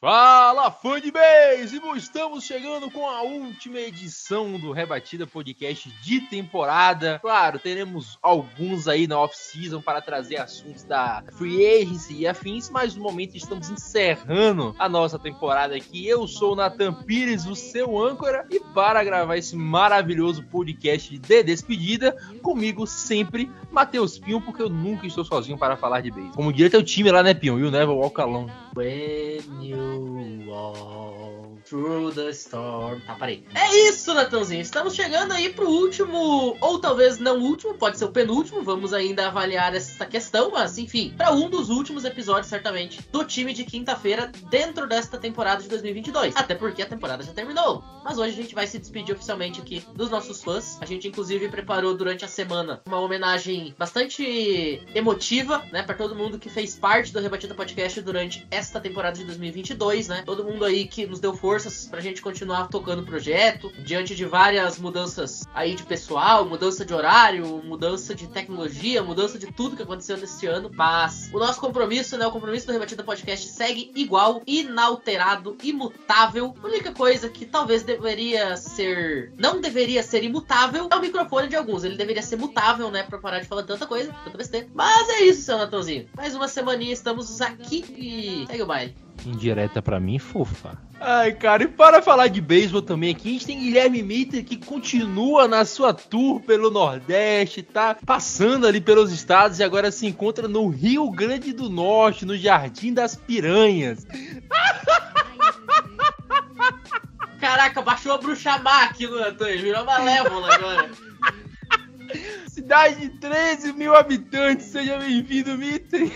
Fala, fã de beisebol! Estamos chegando com a última edição do Rebatida Podcast de temporada. Claro, teremos alguns aí na off-season para trazer assuntos da free agency e afins, mas no momento estamos encerrando a nossa temporada aqui. Eu sou o Nathan Pires, o seu âncora, e para gravar esse maravilhoso podcast de despedida, comigo sempre, Matheus Pinho, porque eu nunca estou sozinho para falar de beisebol. Como diria teu time lá, né, Pinho? You never walk alone. When you 哦 through the storm. Tá, parei. É isso, Natanzinho. Estamos chegando aí pro último, ou talvez não último, pode ser o penúltimo. Vamos ainda avaliar essa questão, mas enfim, para um dos últimos episódios, certamente, do time de quinta-feira dentro desta temporada de 2022. Até porque a temporada já terminou. Mas hoje a gente vai se despedir oficialmente aqui dos nossos fãs. A gente, inclusive, preparou durante a semana uma homenagem bastante emotiva, né, para todo mundo que fez parte do Rebatida Podcast durante esta temporada de 2022, né? Todo mundo aí que nos deu forças pra gente continuar tocando o projeto, diante de várias mudanças aí de pessoal, mudança de horário, mudança de tecnologia, mudança de tudo que aconteceu nesse ano. Mas o nosso compromisso, né? O compromisso do Rebatida Podcast segue igual, inalterado, imutável. A única coisa que talvez deveria ser. Não deveria ser imutável é o microfone de alguns. Ele deveria ser mutável, né? Pra parar de falar tanta coisa, tanta besteira. Mas é isso, seu Natanzinho. Mais uma semaninha estamos aqui e segue o baile. Indireta pra mim, fofa. Ai, cara, e para falar de beisebol também aqui, a gente tem Guilherme Mitter que continua na sua tour pelo Nordeste, tá passando ali pelos estados e agora se encontra no Rio Grande do Norte, no Jardim das Piranhas. Caraca, baixou a bruxa má aqui no Antônio, virou malévola agora. Cidade de 13 mil habitantes, seja bem-vindo, Mitter.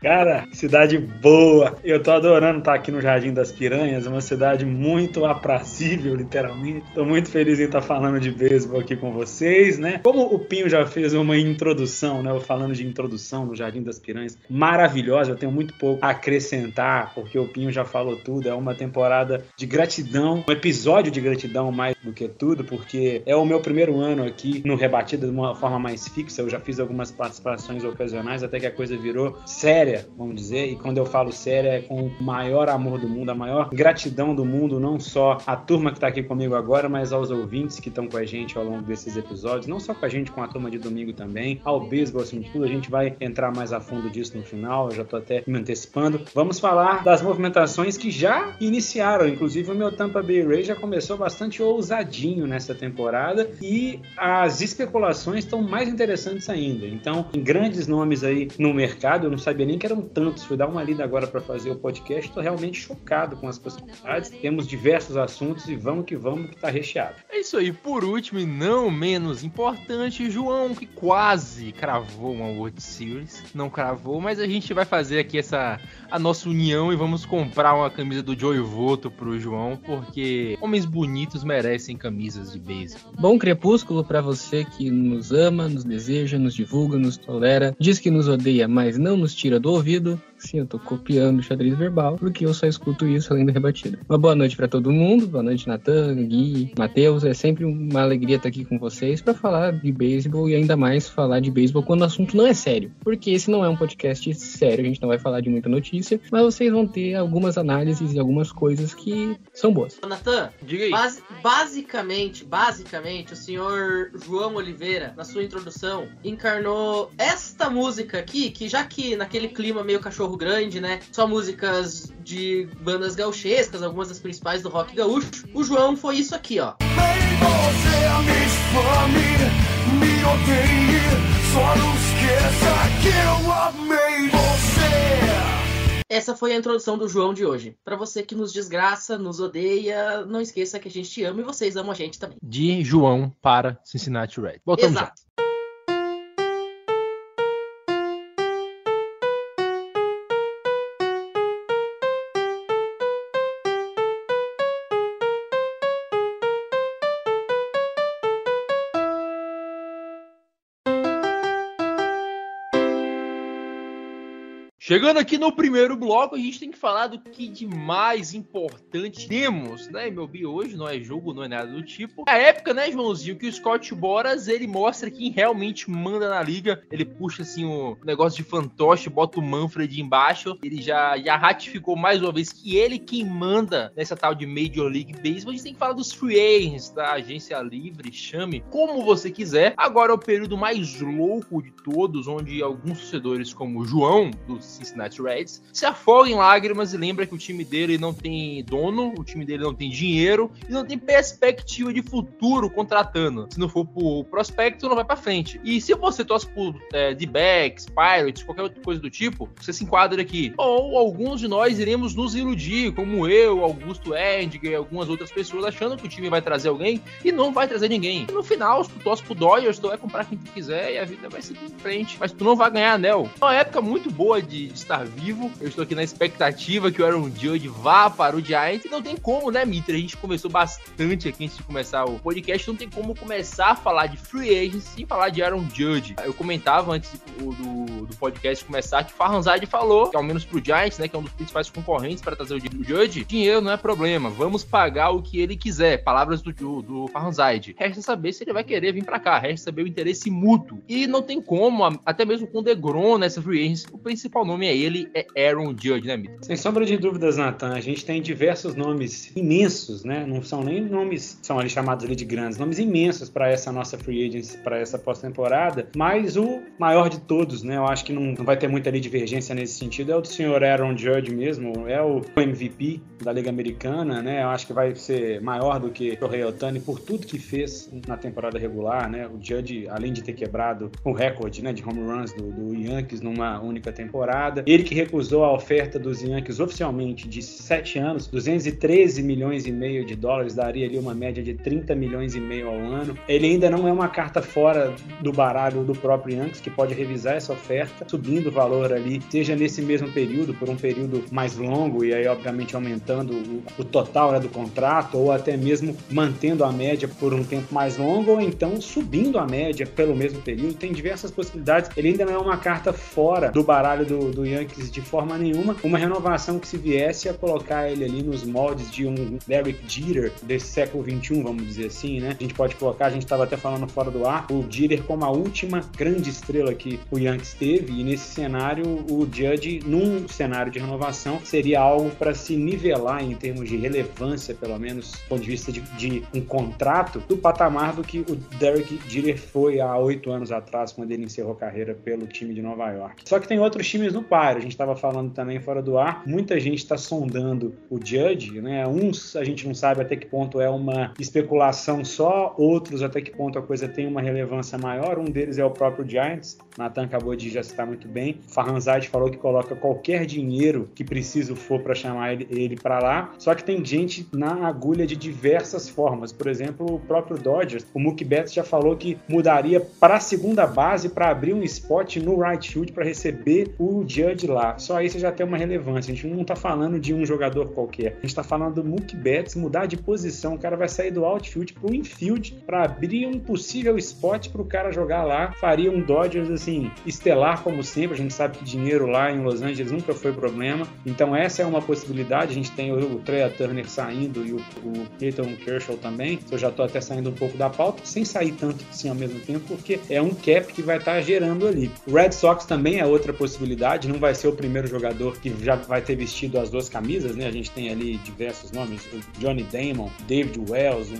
Cara, cidade boa. Eu tô adorando estar aqui no Jardim das Piranhas, uma cidade muito aprazível, literalmente. Tô muito feliz em estar falando de beisebol aqui com vocês, né? Como o Pinho já fez uma introdução, né? Eu falando de introdução no Jardim das Piranhas, maravilhosa. Eu tenho muito pouco a acrescentar, porque o Pinho já falou tudo. É uma temporada de gratidão, um episódio de gratidão mais do que tudo, porque é o meu primeiro ano aqui no Rebatida de uma forma mais fixa. Eu já fiz algumas participações ocasionais, até que a coisa virou séria vamos dizer, e quando eu falo séria é com o maior amor do mundo, a maior gratidão do mundo, não só a turma que está aqui comigo agora, mas aos ouvintes que estão com a gente ao longo desses episódios, não só com a gente, com a turma de domingo também, ao beisebol, assim, de tudo, a gente vai entrar mais a fundo disso no final, eu já estou até me antecipando. Vamos falar das movimentações que já iniciaram, inclusive o meu Tampa Bay Rays já começou bastante ousadinho nessa temporada e as especulações estão mais interessantes ainda. Então, tem grandes nomes aí no mercado, eu não sabia nem que eram tantos. Fui dar uma lida agora para fazer o podcast. Estou realmente chocado com as possibilidades. Temos diversos assuntos e vamos que vamos, que está recheado. É isso aí. Por último e não menos importante, João, que quase cravou uma World Series. Não cravou, mas a gente vai fazer aqui essa a nossa união e vamos comprar uma camisa do Joey Voto pro João, porque homens bonitos merecem camisas de beisebol. Bom crepúsculo para você que nos ama, nos deseja, nos divulga, nos tolera, diz que nos odeia, mas não nos tira do ouvido. Sim, eu tô copiando o xadrez verbal, porque eu só escuto isso além da rebatida. Uma boa noite para todo mundo, boa noite Natan, Gui, Matheus. É sempre uma alegria estar aqui com vocês para falar de beisebol e ainda mais falar de beisebol quando o assunto não é sério. Porque esse não é um podcast sério, a gente não vai falar de muita notícia, mas vocês vão ter algumas análises e algumas coisas que são boas. Natan, Diga aí. basi- basicamente, basicamente, o senhor João Oliveira, na sua introdução, encarnou esta música aqui, que já que naquele clima meio cachorro grande, né, só músicas de bandas gauchescas, algumas das principais do rock gaúcho, o João foi isso aqui, ó. Essa foi a introdução do João de hoje. Pra você que nos desgraça, nos odeia, não esqueça que a gente te ama e vocês amam a gente também. De João para Cincinnati Red. Voltamos já. Chegando aqui no primeiro bloco, a gente tem que falar do que de mais importante temos, né, meu bi? Hoje não é jogo, não é nada do tipo. A época, né, Joãozinho, que o Scott Boras ele mostra quem realmente manda na liga. Ele puxa assim o negócio de fantoche, bota o Manfred embaixo. Ele já, já ratificou mais uma vez que ele quem manda nessa tal de Major League Baseball. A gente tem que falar dos free agents, da agência livre, chame como você quiser. Agora é o período mais louco de todos, onde alguns torcedores, como o João, do Cincinnati Reds, se afogam em lágrimas e lembra que o time dele não tem dono, o time dele não tem dinheiro e não tem perspectiva de futuro contratando. Se não for por prospecto, não vai para frente. E se você torce por é, D-backs, Pirates, qualquer outra coisa do tipo, você se enquadra aqui. Ou alguns de nós iremos nos iludir, como eu, Augusto Edgar e algumas outras pessoas, achando que o time vai trazer alguém e não vai trazer ninguém. E no final, se tu torce pro Dodgers, tu vai comprar quem tu quiser e a vida vai seguir em frente. Mas tu não vai ganhar anel. É uma época muito boa de estar vivo. Eu estou aqui na expectativa que o Aaron Judge vá para o Giants. E não tem como, né, Mitra? A gente conversou bastante aqui antes de começar o podcast. Não tem como começar a falar de free agents sem falar de Aaron Judge. Eu comentava antes do, do, do podcast começar que Farhanzade falou, que ao menos pro Giants, né, que é um dos principais concorrentes para trazer o Judge, dinheiro não é problema. Vamos pagar o que ele quiser. Palavras do, do, do Farhanzade. Resta saber se ele vai querer vir para cá. Resta saber o interesse mútuo. E não tem como, até mesmo com o Degrom nessa free agents, o principal nome é ele, é Aaron Judge, né, Mito? Sem sombra de dúvidas, Nathan, a gente tem diversos nomes imensos, né? Não são nem nomes, são ali chamados ali de grandes, nomes imensos para essa nossa free agency, para essa pós-temporada, mas o maior de todos, né? Eu acho que não, não vai ter muita ali divergência nesse sentido, é o do senhor Aaron Judge mesmo, é o MVP da Liga Americana, né? Eu acho que vai ser maior do que o Rei Otani por tudo que fez na temporada regular, né? O Judge, além de ter quebrado o recorde né, de home runs do, do Yankees numa única temporada, ele que recusou a oferta dos Yankees oficialmente de 7 anos, 213 milhões e meio de dólares, daria ali uma média de 30 milhões e meio ao ano. Ele ainda não é uma carta fora do baralho do próprio Yankees, que pode revisar essa oferta, subindo o valor ali, seja nesse mesmo período, por um período mais longo, e aí, obviamente, aumentando o, o total né, do contrato, ou até mesmo mantendo a média por um tempo mais longo, ou então subindo a média pelo mesmo período. Tem diversas possibilidades. Ele ainda não é uma carta fora do baralho do, do Yankees de forma nenhuma. Uma renovação que se viesse a colocar ele ali nos moldes de um Derek Jeter desse século 21, vamos dizer assim, né? A gente pode colocar, a gente estava até falando fora do ar, o Jeter como a última grande estrela que o Yankees teve, e nesse cenário, o Judge, num cenário de renovação, seria algo para se nivelar em termos de relevância, pelo menos do ponto de vista de, de um contrato, do patamar do que o Derek Jeter foi há oito anos atrás, quando ele encerrou a carreira pelo time de Nova York. Só que tem outros times no par, a gente estava falando também fora do ar, muita gente está sondando o Judge, né? Uns a gente não sabe até que ponto é uma especulação só, outros até que ponto a coisa tem uma relevância maior. Um deles é o próprio Giants, Nathan acabou de já citar muito bem. Farhanzade falou que coloca qualquer dinheiro que preciso for para chamar ele, ele para lá. Só que tem gente na agulha de diversas formas. Por exemplo, o próprio Dodgers, o Mookie Betts já falou que mudaria para a segunda base para abrir um spot no right field para receber o Judge lá. Só isso já tem uma relevância. A gente não está falando de um jogador qualquer. A gente está falando do Mookie Betts mudar de posição. O cara vai sair do outfield para o infield para abrir um possível spot para o cara jogar lá. Faria um Dodgers assim estelar como sempre. A gente sabe que dinheiro lá em Los Angeles nunca foi problema. Então essa é uma possibilidade. A gente tem o, o Trey Turner saindo e o, o Clayton Kershaw também. Eu já estou até saindo um pouco da pauta, sem sair tanto assim ao mesmo tempo, porque é um cap que vai estar tá gerando ali. O Red Sox também é outra possibilidade. Não vai ser o primeiro jogador que já vai ter vestido as duas camisas, né? A gente tem ali diversos nomes: Johnny Damon, David Wells,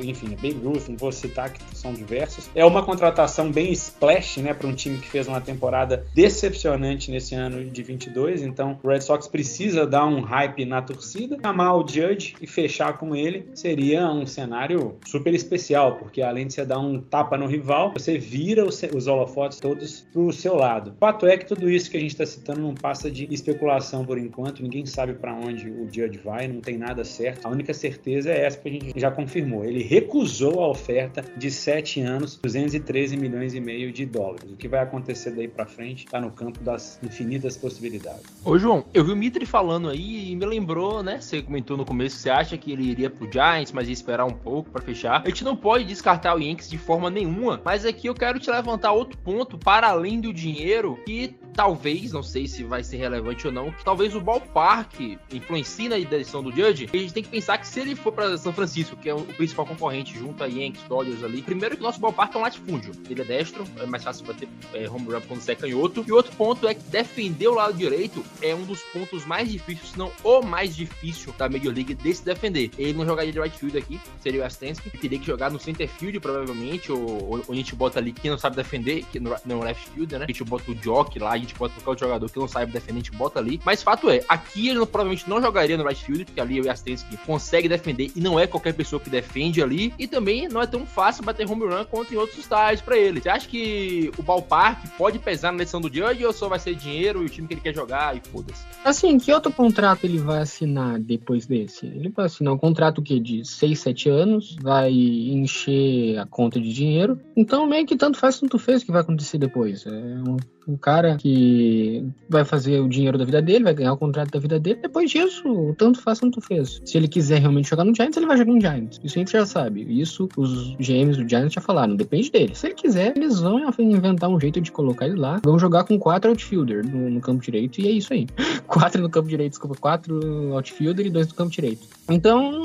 enfim, Babe Ruth, não vou citar que são diversos. É uma contratação bem splash, né, para um time que fez uma temporada decepcionante nesse ano de 22. Então, o Red Sox precisa dar um hype na torcida, chamar o Judge e fechar com ele seria um cenário super especial, porque além de você dar um tapa no rival, você vira os, os holofotes todos pro seu lado. O fato é que tudo isso que a gente está citando não passa de especulação por enquanto, ninguém sabe para onde o Judge vai, não tem nada certo. A única certeza é essa que a gente já confirmou. Ele recusou a oferta de 7 anos, 213 milhões e meio de dólares. O que vai acontecer daí para frente está no campo das infinitas possibilidades. Ô João, eu vi o Mitri falando aí e me lembrou, né? Você comentou no começo que você acha que ele iria pro Giants, mas ia esperar um pouco para fechar. A gente não pode descartar o Yankees de forma nenhuma, mas aqui eu quero te levantar outro ponto para além do dinheiro que talvez, não sei se vai ser relevante ou não, que talvez o ballpark influencie na decisão do Judge. A gente tem que pensar que se ele for para São Francisco, que é o principal concorrente junto a Yankees, Dodgers ali, primeiro que o nosso ballpark é um latifúndio. Ele é destro, é mais fácil bater é, home run quando você é canhoto. E outro ponto é que defender o lado direito é um dos pontos mais difíceis, se não o mais difícil da Major League de se defender. Ele não jogaria de right field aqui, seria o Astensky, teria que jogar no center field, provavelmente, ou, ou, a gente bota ali quem não sabe defender, que no, no left field, né? A gente bota o Jock lá, a gente bota qualquer outro jogador que não sabe defender, a gente bota ali. Mas fato é, aqui ele não, provavelmente não jogaria no right field, porque ali o Astensky consegue defender e não é qualquer pessoa que defende ali. E também não é tão fácil bater home run quanto em outros styles para ele. Você acha que o ballpark pode pesar na decisão do Judge ou só vai ser dinheiro e o time que ele quer jogar e foda-se? Assim, que outro contrato ele vai assinar depois desse? Ele vai assinar um contrato que de 6, 7 anos, vai encher a conta de dinheiro. Então, meio que tanto faz, tanto fez o que vai acontecer depois. É um, um cara que vai fazer o dinheiro da vida dele, vai ganhar o contrato da vida dele. Depois disso, tanto faz, tanto fez. Se ele quiser realmente jogar no Giants, ele vai jogar no Giants. Isso a gente já sabe. Isso os GMs do Giants já falaram. Depende dele. Se ele quiser, eles vão inventar um jeito de colocar ele lá. Vão jogar com quatro outfielder no, no campo direito e é isso aí. quatro no campo direito, desculpa, quatro outfielder e dois no campo direito. Então,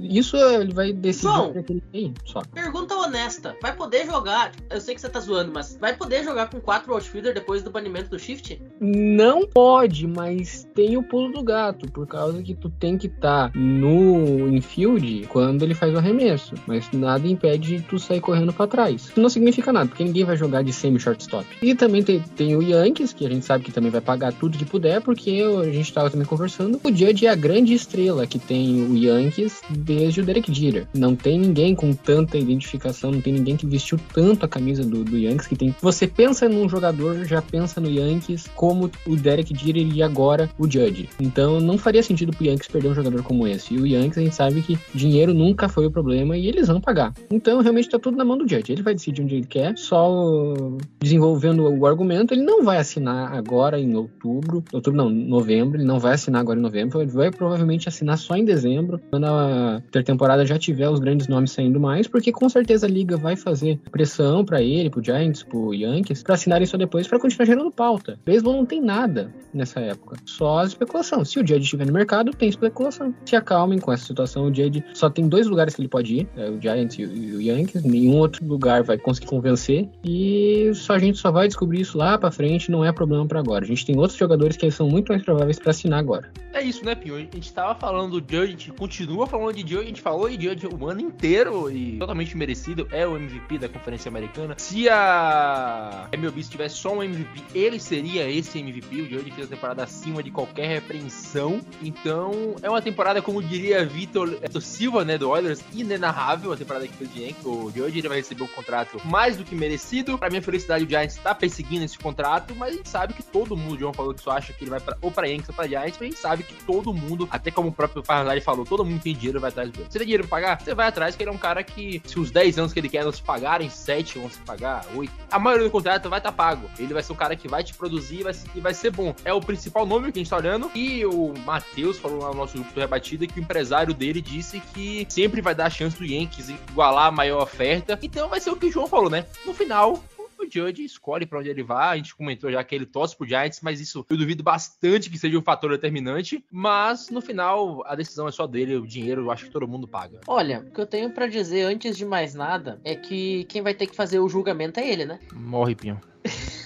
isso ele vai decidir João, pra aquele aí, só. Pergunta honesta. Vai poder jogar. Eu sei que você tá zoando, mas vai poder jogar com quatro outfielder depois do banimento do shift? Não pode, mas tem o pulo do gato, por causa que tu tem que estar no infield quando ele faz o arremesso. Mas nada impede de tu sair correndo pra trás. Isso não significa nada, porque ninguém vai jogar de semi-shortstop. E também tem, tem o Yankees, que a gente sabe que também vai pagar tudo que puder, porque a gente tava também conversando. O Judge é a grande estrela que tem o Yankees desde o Derek Jeter. Não tem ninguém com tanta identificação, não tem ninguém que vestiu tanto a camisa do, do Yankees que tem. Você pensa num jogador, já pensa no Yankees como o Derek Jeter e agora o Judge. Então não faria sentido pro Yankees perder um jogador como esse. E o Yankees a gente sabe que dinheiro nunca foi o problema e eles vão pagar. Então realmente tá tudo na mão do Judge. Ele vai decidir onde ele quer, só desenvolvendo o argumento. Ele não vai assinar agora em outubro, outubro não, novembro. Ele não vai assinar agora em novembro. Ele vai provavelmente assinar só em dezembro, quando a intertemporada já tiver os grandes nomes saindo mais, porque com certeza a liga vai fazer pressão para ele, pro Giants, pro Yankees, para assinarem só depois para continuar gerando pauta. Beisebol não tem nada nessa época, só a especulação. Se o Judge estiver no mercado, tem especulação. Se acalmem com essa situação. O Judge só tem dois lugares que ele pode ir, é o Giants e o, Yankees. Nenhum outro lugar vai conseguir convencer e só a gente só vai descobrir isso lá para frente. Não é problema para agora. A gente tem outros jogadores que são muito mais prováveis para assinar agora. É isso, né, Pinho? A gente tava falando do Judge, a gente continua falando de Judge, a gente falou de Judge o ano inteiro e totalmente merecido, é o MVP da Conferência Americana. Se a MLB tivesse só um MVP, ele seria esse MVP. O Judge fez a temporada acima de qualquer repreensão. Então, é uma temporada, como diria Vitor Silva, né, do Oilers, inenarrável. A temporada que fez de Yankees. O ele vai receber um contrato mais do que merecido. Pra minha felicidade, o Giants tá perseguindo esse contrato, mas a gente sabe que todo mundo, o João falou que só acha que ele vai pra, ou pra Yankees ou pra Giants, mas a gente sabe que todo mundo, até como o próprio Parlay falou, todo mundo tem dinheiro vai atrás dele. Se tem dinheiro pra pagar, você vai atrás, que ele é um cara que, se os 10 anos que ele quer não se pagarem, 7 vão se pagar, 8, a maioria do contrato vai estar tá pago. Ele vai ser um cara que vai te produzir e vai, e vai ser bom. É o principal nome que a gente tá olhando. E o Matheus falou lá no nosso grupo do Rebatida que o empresário dele disse que sempre vai dar a chance do Yankees igualar a maior oferta. Então vai ser o que o João falou, né? No final, o Judge escolhe para onde ele vai. A gente comentou já que ele torce pro Giants, mas isso eu duvido bastante que seja um fator determinante. Mas no final, a decisão é só dele, o dinheiro eu acho que todo mundo paga. Olha, o que eu tenho para dizer antes de mais nada é que quem vai ter que fazer o julgamento é ele, né? Morre, Pinho.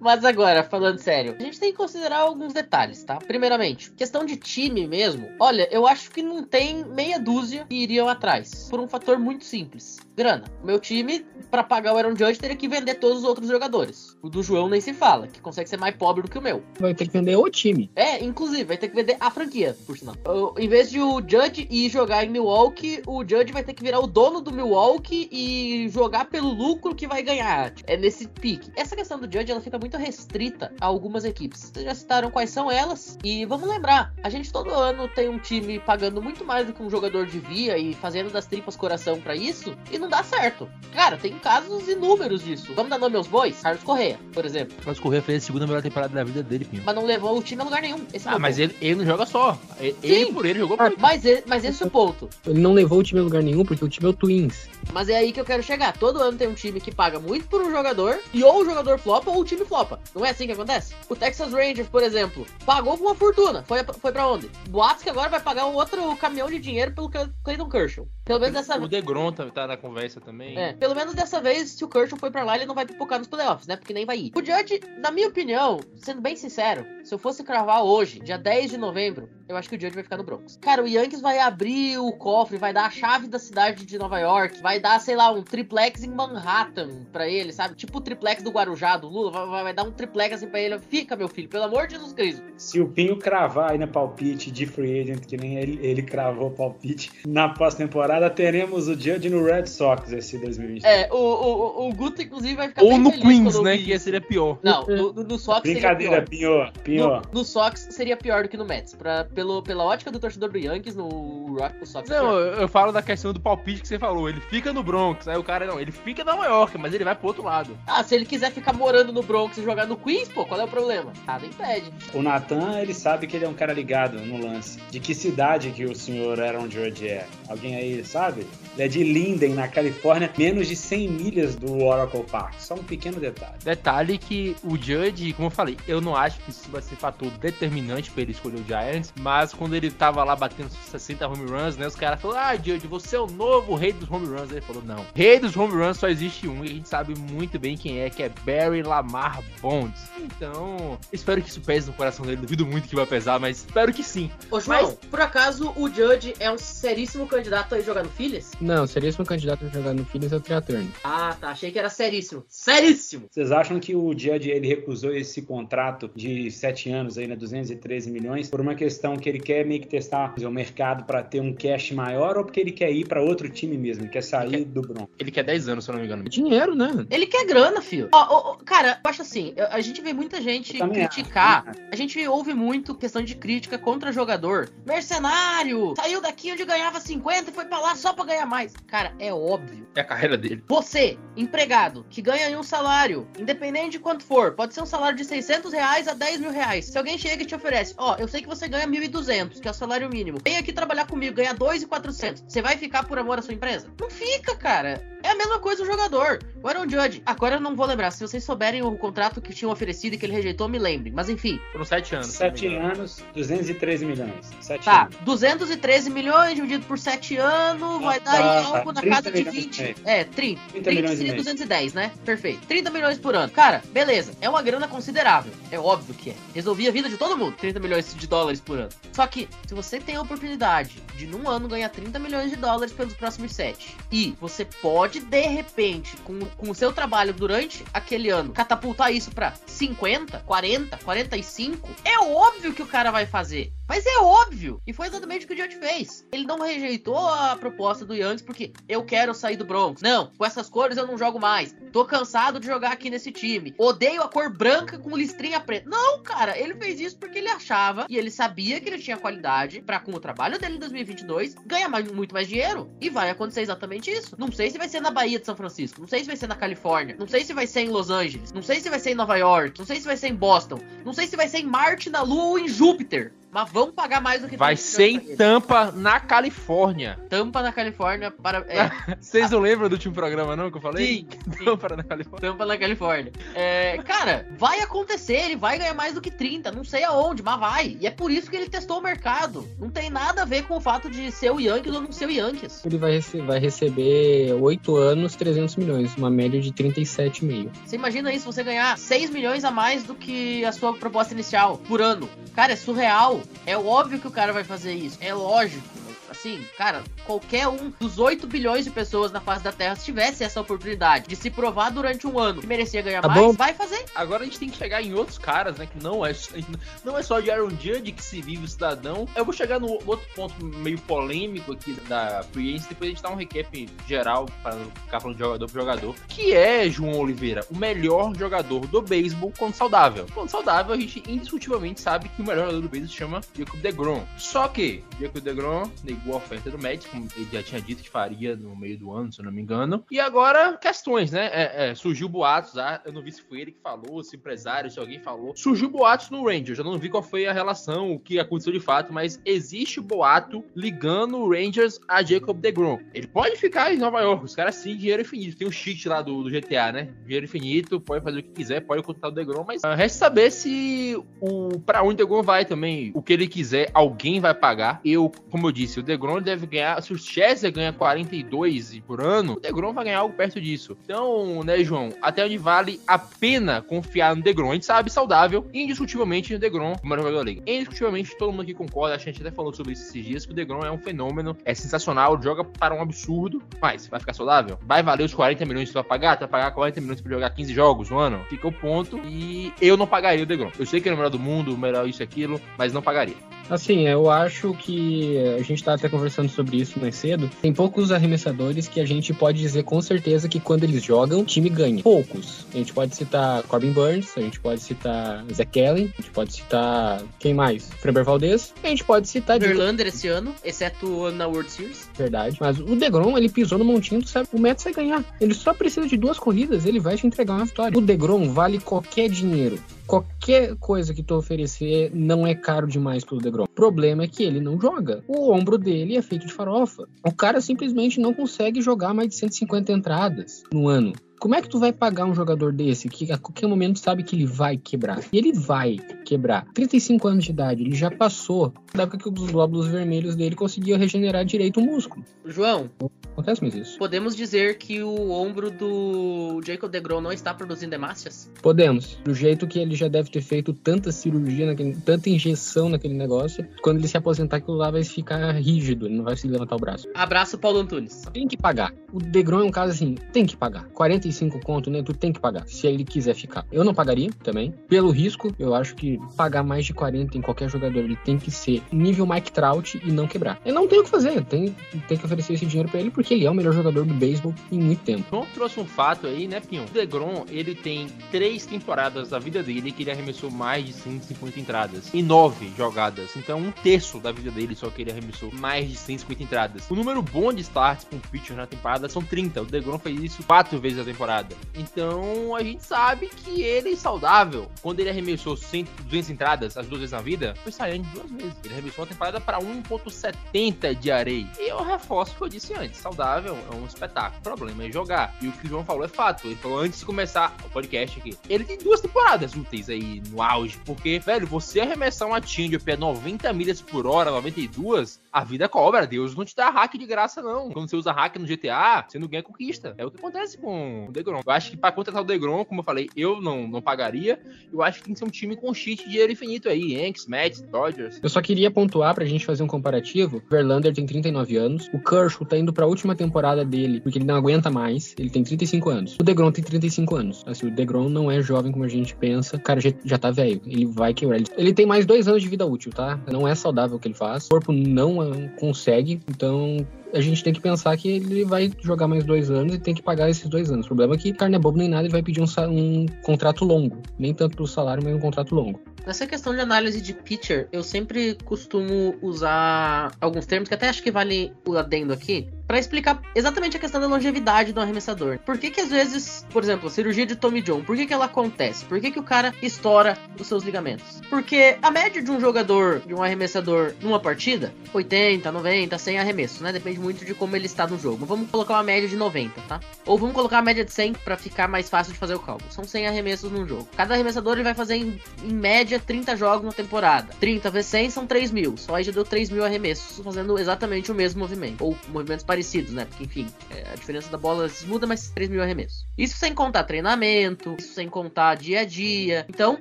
Mas agora, falando sério, a gente tem que considerar alguns detalhes, tá? Primeiramente, questão de time mesmo. Olha, eu acho que não tem meia dúzia que iriam atrás. Por um fator muito simples. Grana. Meu time, para pagar o Aaron Judge, teria que vender todos os outros jogadores. O do João nem se fala, que consegue ser mais pobre do que o meu. Vai ter que vender o time. É, inclusive, vai ter que vender a franquia, por sinal. Eu, em vez de o Judge ir jogar em Milwaukee, o Judge vai ter que virar o dono do Milwaukee e jogar pelo lucro que vai ganhar. É nesse pique. Essa questão do Judge, ela fica muito restrita a algumas equipes. Vocês já citaram quais são elas. E vamos lembrar, a gente todo ano tem um time pagando muito mais do que um jogador devia e fazendo das tripas coração para isso. E não dá certo. Cara, tem casos inúmeros disso. Vamos dar nome aos bois? Carlos Correia, por exemplo. Carlos Correia fez a segunda melhor temporada da vida dele, Pinho. Mas não levou o time a lugar nenhum. Esse é ah, mas ele, ele não joga só. Ele, ele por ele jogou por ele. Mas, e- mas esse é o ponto. Ele não levou o time a lugar nenhum porque o time é o Twins. Mas é aí que eu quero chegar. Todo ano tem um time que paga muito por um jogador e ou o jogador flopa ou o time flopa. Não é assim que acontece? O Texas Rangers, por exemplo, pagou uma fortuna. Foi, foi pra onde? Boatos que agora vai pagar um outro caminhão de dinheiro pelo Clayton Kershaw. Pelo menos dessa O Degrom tá, tá na conversa também. é, pelo menos dessa vez, se o Kershaw for pra lá, ele não vai pipocar nos playoffs, né? Porque nem vai ir. O Judge, na minha opinião, sendo bem sincero, se eu fosse cravar hoje, dia 10 de novembro, eu acho que o Judge vai ficar no Bronx. Cara, o Yankees vai abrir o cofre, vai dar a chave da cidade de Nova York, vai dar, sei lá, um triplex em Manhattan pra ele, sabe? Tipo o triplex do Guarujá, do Lula, vai, vai dar um triplex assim pra ele. Fica, meu filho, pelo amor de Jesus Cristo. Se o Pinho cravar aí na palpite de free agent, que nem ele, ele cravou palpite, na pós-temporada teremos o Judge no Red Sox esse 2020. É, o, o, o Guto, inclusive, vai ficar Ou no Queens, né? Que seria pior. Não, no, no, no Sox Brincadeira, seria pior. Pinho. Pinho. No, no Sox seria pior do que no Mets. Pra, pelo, pela ótica do torcedor do Yankees, no Rock, Sox Não, eu, eu falo da questão do palpite que você falou. Ele fica no Bronx. Aí o cara, não, ele fica em Nova York, mas ele vai pro outro lado. Ah, se ele quiser ficar morando no Bronx e jogar no Queens, pô, qual é o problema? Nada impede. O Natan, ele sabe que ele é um cara ligado no lance. De que cidade que o senhor Aaron Judge é? Alguém aí sabe? Ele é de Linden, na Califórnia, menos de 100 milhas do Oracle Park. Só um pequeno detalhe. Detalhe que o Judge, como eu falei, eu não acho que isso vai ser fator determinante pra ele escolher o Giants, mas quando ele tava lá batendo 60 home runs, né, os caras falaram, ah, Judge, você é o novo rei dos home runs. Ele falou, não, rei dos home runs só existe um, e a gente sabe muito bem quem é, que é Barry Lamar Bonds. Então, espero que isso pese no coração dele, duvido muito que vai pesar, mas espero que sim. Ô, João, Mas- por acaso o Judge é um seríssimo candidato a ir jogar no Phillies? Não, seríssimo candidato a jogar no Phillies é o Trea Turner. Ah, tá. Achei que era seríssimo. Seríssimo! Vocês acham que o Judge ele recusou esse contrato de 7 anos aí, né, 213 milhões, por uma questão que ele quer meio que testar o mercado para ter um cash maior ou porque ele quer ir para outro time mesmo, ele quer sair Ele do Bronx? Ele quer 10 anos, se eu não me engano. Dinheiro, né? Ele quer grana, filho. Ó, cara, eu acho assim, a gente vê muita gente criticar. acho, A gente ouve muito questão de crítica contra jogador. Mercenário! Saiu daqui onde ganhava 50 e foi pra lá só pra ganhar mais. Cara, é óbvio. É a carreira dele. Você, empregado, que ganha aí um salário, independente de quanto for, pode ser um salário de 600 reais a 10 mil reais. Se alguém chega e te oferece, ó, eu sei que você ganha 1.200, que é o salário mínimo. Vem aqui trabalhar comigo, ganha 2.400. Você vai ficar por amor à sua empresa? Não fica, cara. É a mesma coisa o jogador. O Aaron Judge. Agora eu não vou lembrar. Se vocês souberem o contrato que tinham oferecido e que ele rejeitou, me lembrem. Mas enfim. Foram 7 anos. se eu não me 7 engano. anos, 213 milhões. 7 Tá, anos. 213 milhões dividido por 7 anos, vai dar aí tá, algo na 30 casa de milhões e 20. meio. É, 30. 30 30 milhões e seria meio. 210, né? Perfeito. 30 milhões por ano. Cara, beleza. É uma grana considerável. É óbvio que é. Resolvia a vida de todo mundo. 30 milhões de dólares por ano. Só que, se você tem a oportunidade de, num ano, ganhar 30 milhões de dólares pelos próximos 7, e você pode, de repente, com, com o seu trabalho durante aquele ano, catapultar isso pra 50, 40, 45, é óbvio que o cara vai fazer. Mas é óbvio! E foi exatamente o que o Judge fez. Ele não rejeitou a proposta do Yankees porque eu quero sair do Bronx. Não, com essas cores eu não jogo mais. Tô cansado de jogar aqui nesse time. Odeio a cor branca com listrinha preta. Não, cara, ele fez isso porque ele achava e ele sabia que ele tinha qualidade pra com o trabalho dele em 2022 ganhar mais- muito mais dinheiro. E vai acontecer exatamente isso. Não sei se vai ser na Bahia de São Francisco, não sei se vai ser na Califórnia, não sei se vai ser em Los Angeles, não sei se vai ser em Nova York, não sei se vai ser em Boston, não sei se vai ser em Marte, na Lua ou em Júpiter. Mas vão pagar mais do que Vai 30 ser em. Tampa, na Califórnia. Tampa na Califórnia para é, Vocês não lembram do último programa, não, que eu falei? sim, sim. Tampa na Califórnia. Tampa na Califórnia. É, cara, vai acontecer, ele vai ganhar mais do que 30, não sei aonde, mas vai. E é por isso que ele testou o mercado. Não tem nada a ver com o fato de ser o Yankees ou não ser o Yankees. Ele vai, rece- vai receber 8 anos, 300 milhões, uma média de 37,5. Você imagina isso, você ganhar 6 milhões a mais do que a sua proposta inicial por ano. Cara, é surreal. É óbvio que o cara vai fazer isso. É lógico. Assim, cara, qualquer um dos 8 bilhões de pessoas na face da Terra, se tivesse essa oportunidade de se provar durante um ano que merecia ganhar Tá mais, bom. vai fazer. Agora a gente tem que chegar em outros caras, né? Que não é, só- não é só de Aaron Judge que se vive o cidadão. Eu vou chegar no outro ponto meio polêmico aqui da Free depois a gente dá um recap geral para não ficar falando de jogador por jogador. Que é, João Oliveira, o melhor jogador do beisebol quando saudável. Quando saudável, a gente indiscutivelmente sabe que o melhor jogador do beisebol se chama Jacob DeGrom. Só que Jacob DeGrom negou oferta do Mets, como ele já tinha dito que faria no meio do ano, se eu não me engano. E agora, questões, né? É, é, surgiu boatos, ah, eu não vi se foi ele que falou, se empresário, se alguém falou. Surgiu boatos no Rangers, eu não vi qual foi a relação, o que aconteceu de fato, mas existe boato ligando o Rangers a Jacob DeGrom. Ele pode ficar em Nova York, os caras sim, dinheiro infinito. Tem um cheat lá do, do GTA, né? Dinheiro infinito, pode fazer o que quiser, pode contratar o DeGrom, mas uh, resta saber se o para onde o DeGrom vai também. O que ele quiser, alguém vai pagar. Eu, como eu disse, o DeGrom deve ganhar, se o Chester ganha 42 por ano, o DeGrom vai ganhar algo perto disso. Então, né, João, até onde vale a pena confiar no DeGrom? A gente sabe, saudável, indiscutivelmente no DeGrom, como jogador da liga. Indiscutivelmente, todo mundo aqui concorda, a gente até falou sobre isso esses dias, que o DeGrom é um fenômeno, é sensacional, joga para um absurdo, mas vai ficar saudável? Vai valer os 40 milhões que você vai pagar? Tu vai pagar 40 milhões para jogar 15 jogos no ano? Fica o ponto e eu não pagaria o DeGrom. Eu sei que ele é o melhor do mundo, o melhor isso e aquilo, mas não pagaria. Assim, eu acho que a gente tá até conversando sobre isso mais cedo. Tem poucos arremessadores que a gente pode dizer com certeza que quando eles jogam, o time ganha. Poucos. A gente pode citar Corbin Burns, a gente pode citar Zach Kelly, a gente pode citar quem mais? Freber Valdez. A gente pode citar Verlander esse ano, exceto na World Series. Verdade. Mas o DeGrom, ele pisou no montinho, tu sabe, o Mets vai ganhar. Ele só precisa de duas corridas, ele vai te entregar uma vitória. O DeGrom vale qualquer dinheiro qualquer coisa que tu oferecer não é caro demais pro DeGrom. O problema é que ele não joga. O ombro dele é feito de farofa. O cara simplesmente não consegue jogar mais de 150 entradas no ano. Como é que tu vai pagar um jogador desse que a qualquer momento sabe que ele vai quebrar? E ele vai quebrar. 35 anos de idade, ele já passou da época que os glóbulos vermelhos dele conseguiam regenerar direito o músculo. João, Acontece mais isso. podemos dizer que o ombro do Jacob DeGrom não está produzindo hemácias? Podemos. Do jeito que ele já deve ter feito tanta cirurgia, naquele, tanta injeção naquele negócio, quando ele se aposentar, aquilo lá vai ficar rígido, ele não vai se levantar o braço. Abraço, Paulo Antunes. Tem que pagar. O Degrom é um caso assim, tem que pagar. 45 conto, né? Tu tem que pagar, se ele quiser ficar. Eu não pagaria também. Pelo risco, eu acho que pagar mais de 40 em qualquer jogador, ele tem que ser nível Mike Trout e não quebrar. Eu não tenho o que fazer, tem, tem que oferecer esse dinheiro pra ele, porque ele é o melhor jogador do beisebol em muito tempo. João trouxe um fato aí, né, Pinho? O DeGrom, ele tem três temporadas da vida dele que ele arremessou mais de 150 entradas. Em nove jogadas. Então, um terço da vida dele só que ele arremessou mais de 150 entradas. O número bom de starts com pitcher na temporada são 30. O DeGrom fez isso quatro vezes na temporada. Então, a gente sabe que ele é saudável. Quando ele arremessou 100, 200 entradas as duas vezes na vida, foi saindo duas vezes. Ele arremessou uma temporada para 1.70 de areia. E eu reforço o que eu disse antes. Saudável é um espetáculo. O problema é jogar. E o que o João falou é fato. Ele falou antes de começar o podcast aqui. Ele tem duas temporadas úteis aí no auge. Porque, velho, você arremessar uma change a 90 milhas por hora, 92, a vida cobra. Deus não te dá hack de graça, não. Quando você usa hack no GTA, você não ganha conquista. É o que acontece com o Degrom. Eu acho que pra contratar o Degrom, como eu falei, eu não, não pagaria. Eu acho que tem que ser um time com cheat de dinheiro infinito aí. Yankees, Mets, Dodgers. Eu só queria pontuar pra gente fazer um comparativo. Verlander tem 39 anos. O Kershaw tá indo pra última temporada dele, porque ele não aguenta mais. Ele tem 35 anos. O DeGrom tem 35 anos. Assim, o DeGrom não é jovem como a gente pensa. Cara já, já tá velho. Ele vai quebrar. Ele, tem mais dois anos de vida útil, tá? Não é saudável o que ele faz. O corpo não ah, consegue. Então, a gente tem que pensar que ele vai jogar mais dois anos e tem que pagar esses dois anos. O problema é que carne é bobo nem nada, ele vai pedir um, um contrato longo. Nem tanto pro salário, mas um contrato longo. Nessa questão de análise de pitcher, eu sempre costumo usar alguns termos que até acho que vale o adendo aqui. Pra explicar exatamente a questão da longevidade do arremessador. Por que que às vezes, por exemplo, a cirurgia de Tommy John, por que que ela acontece? Por que que o cara estoura os seus ligamentos? Porque a média de um jogador, de um arremessador numa partida, 80, 90, 100 arremessos, né? Depende muito de como ele está no jogo. Vamos colocar uma média de 90, tá? Ou vamos colocar uma média de 100 pra ficar mais fácil de fazer o cálculo. São 100 arremessos num jogo. Cada arremessador ele vai fazer em, em média 30 jogos na temporada. 30 vezes 100 são 3 mil. Só aí já deu 3 mil arremessos fazendo exatamente o mesmo movimento. Ou movimentos parecidos, né? Porque, enfim, é, a diferença da bola muda, mas 3 mil arremessos. Isso sem contar treinamento, isso sem contar dia a dia. Então,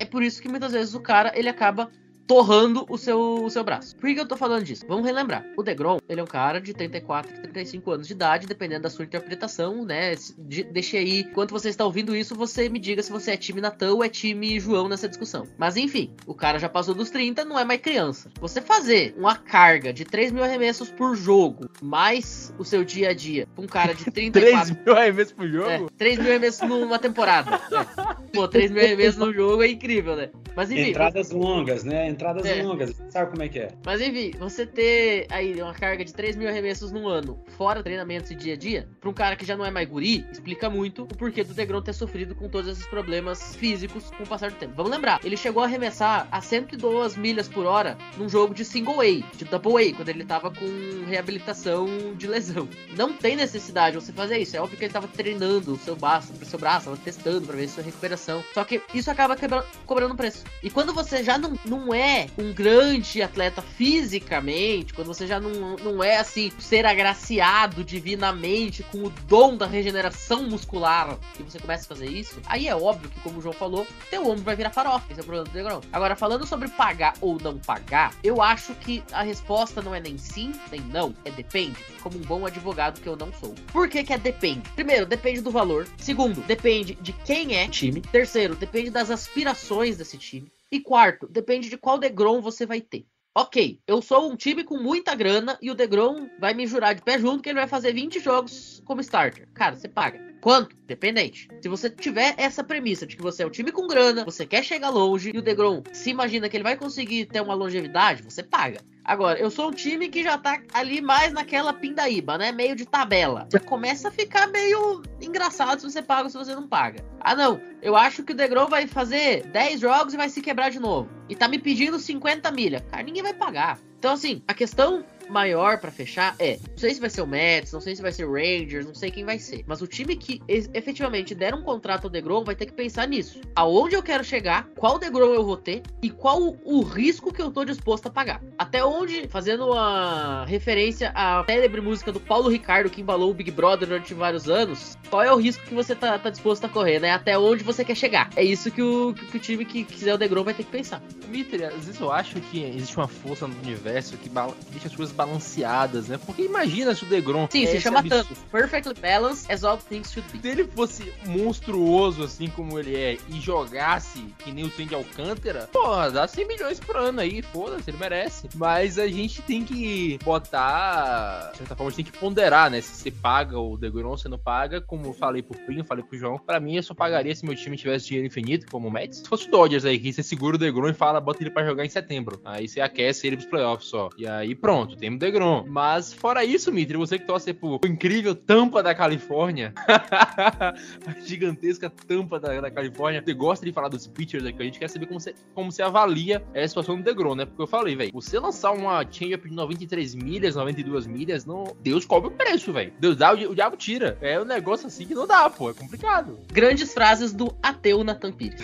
é por isso que muitas vezes o cara ele acaba torrando o seu, o seu braço. Por que eu tô falando disso? Vamos relembrar. O Degrom, ele é um cara de 34, 35 anos de idade, dependendo da sua interpretação, né? De- Deixe aí, enquanto você está ouvindo isso, você me diga se você é time Natan ou é time João nessa discussão. Mas enfim, o cara já passou dos 30, não é mais criança. Você fazer uma carga de 3 mil arremessos por jogo, mais o seu dia a dia, pra um cara de 34 3 mil arremessos por jogo? é, 3 mil arremessos numa temporada. É. Pô, 3 mil arremessos no jogo é incrível, né? Mas enfim, Entradas longas, né? Entradas É. longas, sabe como é que é? Mas enfim, você ter aí uma carga de 3 mil arremessos num ano, fora treinamentos e dia a dia, pra um cara que já não é mais guri, explica muito o porquê do Degrom ter sofrido com todos esses problemas físicos com o passar do tempo. Vamos lembrar, ele chegou a arremessar a 102 milhas por hora num jogo de single A, de double A, quando ele tava com reabilitação de lesão. Não tem necessidade de você fazer isso, é óbvio que ele tava treinando o seu braço, o seu braço, tava testando pra ver sua recuperação. Só que isso acaba quebra- cobrando preço. E quando você já não, não é um grande atleta fisicamente, quando você já não, não é assim, ser agraciado divinamente com o dom da regeneração muscular, e você começa a fazer isso, aí é óbvio que, como o João falou, teu ombro vai virar farofa. Esse é o problema do Degrão. Agora, falando sobre pagar ou não pagar, eu acho que a resposta não é nem sim, nem não, é depende. Como um bom advogado que eu não sou. Por que, que é depende? Primeiro, depende do valor. Segundo, depende de quem é o time. Terceiro, depende das aspirações desse time. E quarto, depende de qual Degrom você vai ter. Ok, eu sou um time com muita grana e o Degrom vai me jurar de pé junto que ele vai fazer 20 jogos como starter. Cara, você paga. Quanto? Dependente. Se você tiver essa premissa de que você é um time com grana, você quer chegar longe e o Degrom se imagina que ele vai conseguir ter uma longevidade, você paga. Agora, eu sou um time que já tá ali mais naquela pindaíba, né? Meio de tabela. Já começa a ficar meio engraçado se você paga ou se você não paga. Ah, não. Eu acho que o Degrom vai fazer 10 jogos e vai se quebrar de novo. E tá me pedindo 50 milha. Cara, ninguém vai pagar. Então, assim, a questão maior pra fechar é: não sei se vai ser o Mets, não sei se vai ser o Rangers, não sei quem vai ser. Mas o time que efetivamente der um contrato ao Degrom vai ter que pensar nisso. Aonde eu quero chegar, qual Degrom eu vou ter e qual o risco que eu tô disposto a pagar. Até onde, fazendo uma referência à célebre música do Paulo Ricardo que embalou o Big Brother durante vários anos, qual é o risco que você tá, tá disposto a correr, né? Até onde você quer chegar. É isso que o, que o time que quiser o Degrom vai ter que pensar. Mitre, às vezes eu acho que existe uma força no universo que deixa as coisas balanceadas, né? Porque imagina se o Degrom. Sim, é se chama tanto. Perfectly balanced as all things should be. Se ele fosse monstruoso assim como ele é e jogasse que nem o Sandy Alcântara, porra, dá 100 milhões por ano aí, foda-se, ele merece. Mas a gente tem que botar, de certa forma, a gente tem que ponderar, né? Se você paga o Degrom, se não paga, como eu falei pro Pinho, falei pro João, pra mim eu só pagaria se meu time tivesse dinheiro infinito, como o Mets. Se fosse o Dodgers aí, que você segura o Degrom e fala, bota ele pra jogar em setembro. Aí você aquece ele pros playoffs só. E aí pronto, temos o Degrom. Mas fora isso, Mitri, você que torce pro incrível tampa da Califórnia, a gigantesca tampa da, da Califórnia. Você gosta de falar dos pitchers aqui, a gente quer saber como você, como você avalia a situação do Degrom, né? Porque eu falei, velho, você lançar uma change-up de 93 milhas, 92 milhas, não, Deus cobre o preço, velho. Deus dá, o, o diabo tira. É um negócio assim que não dá, pô, é complicado. Grandes frases do ateu Nathan Pires.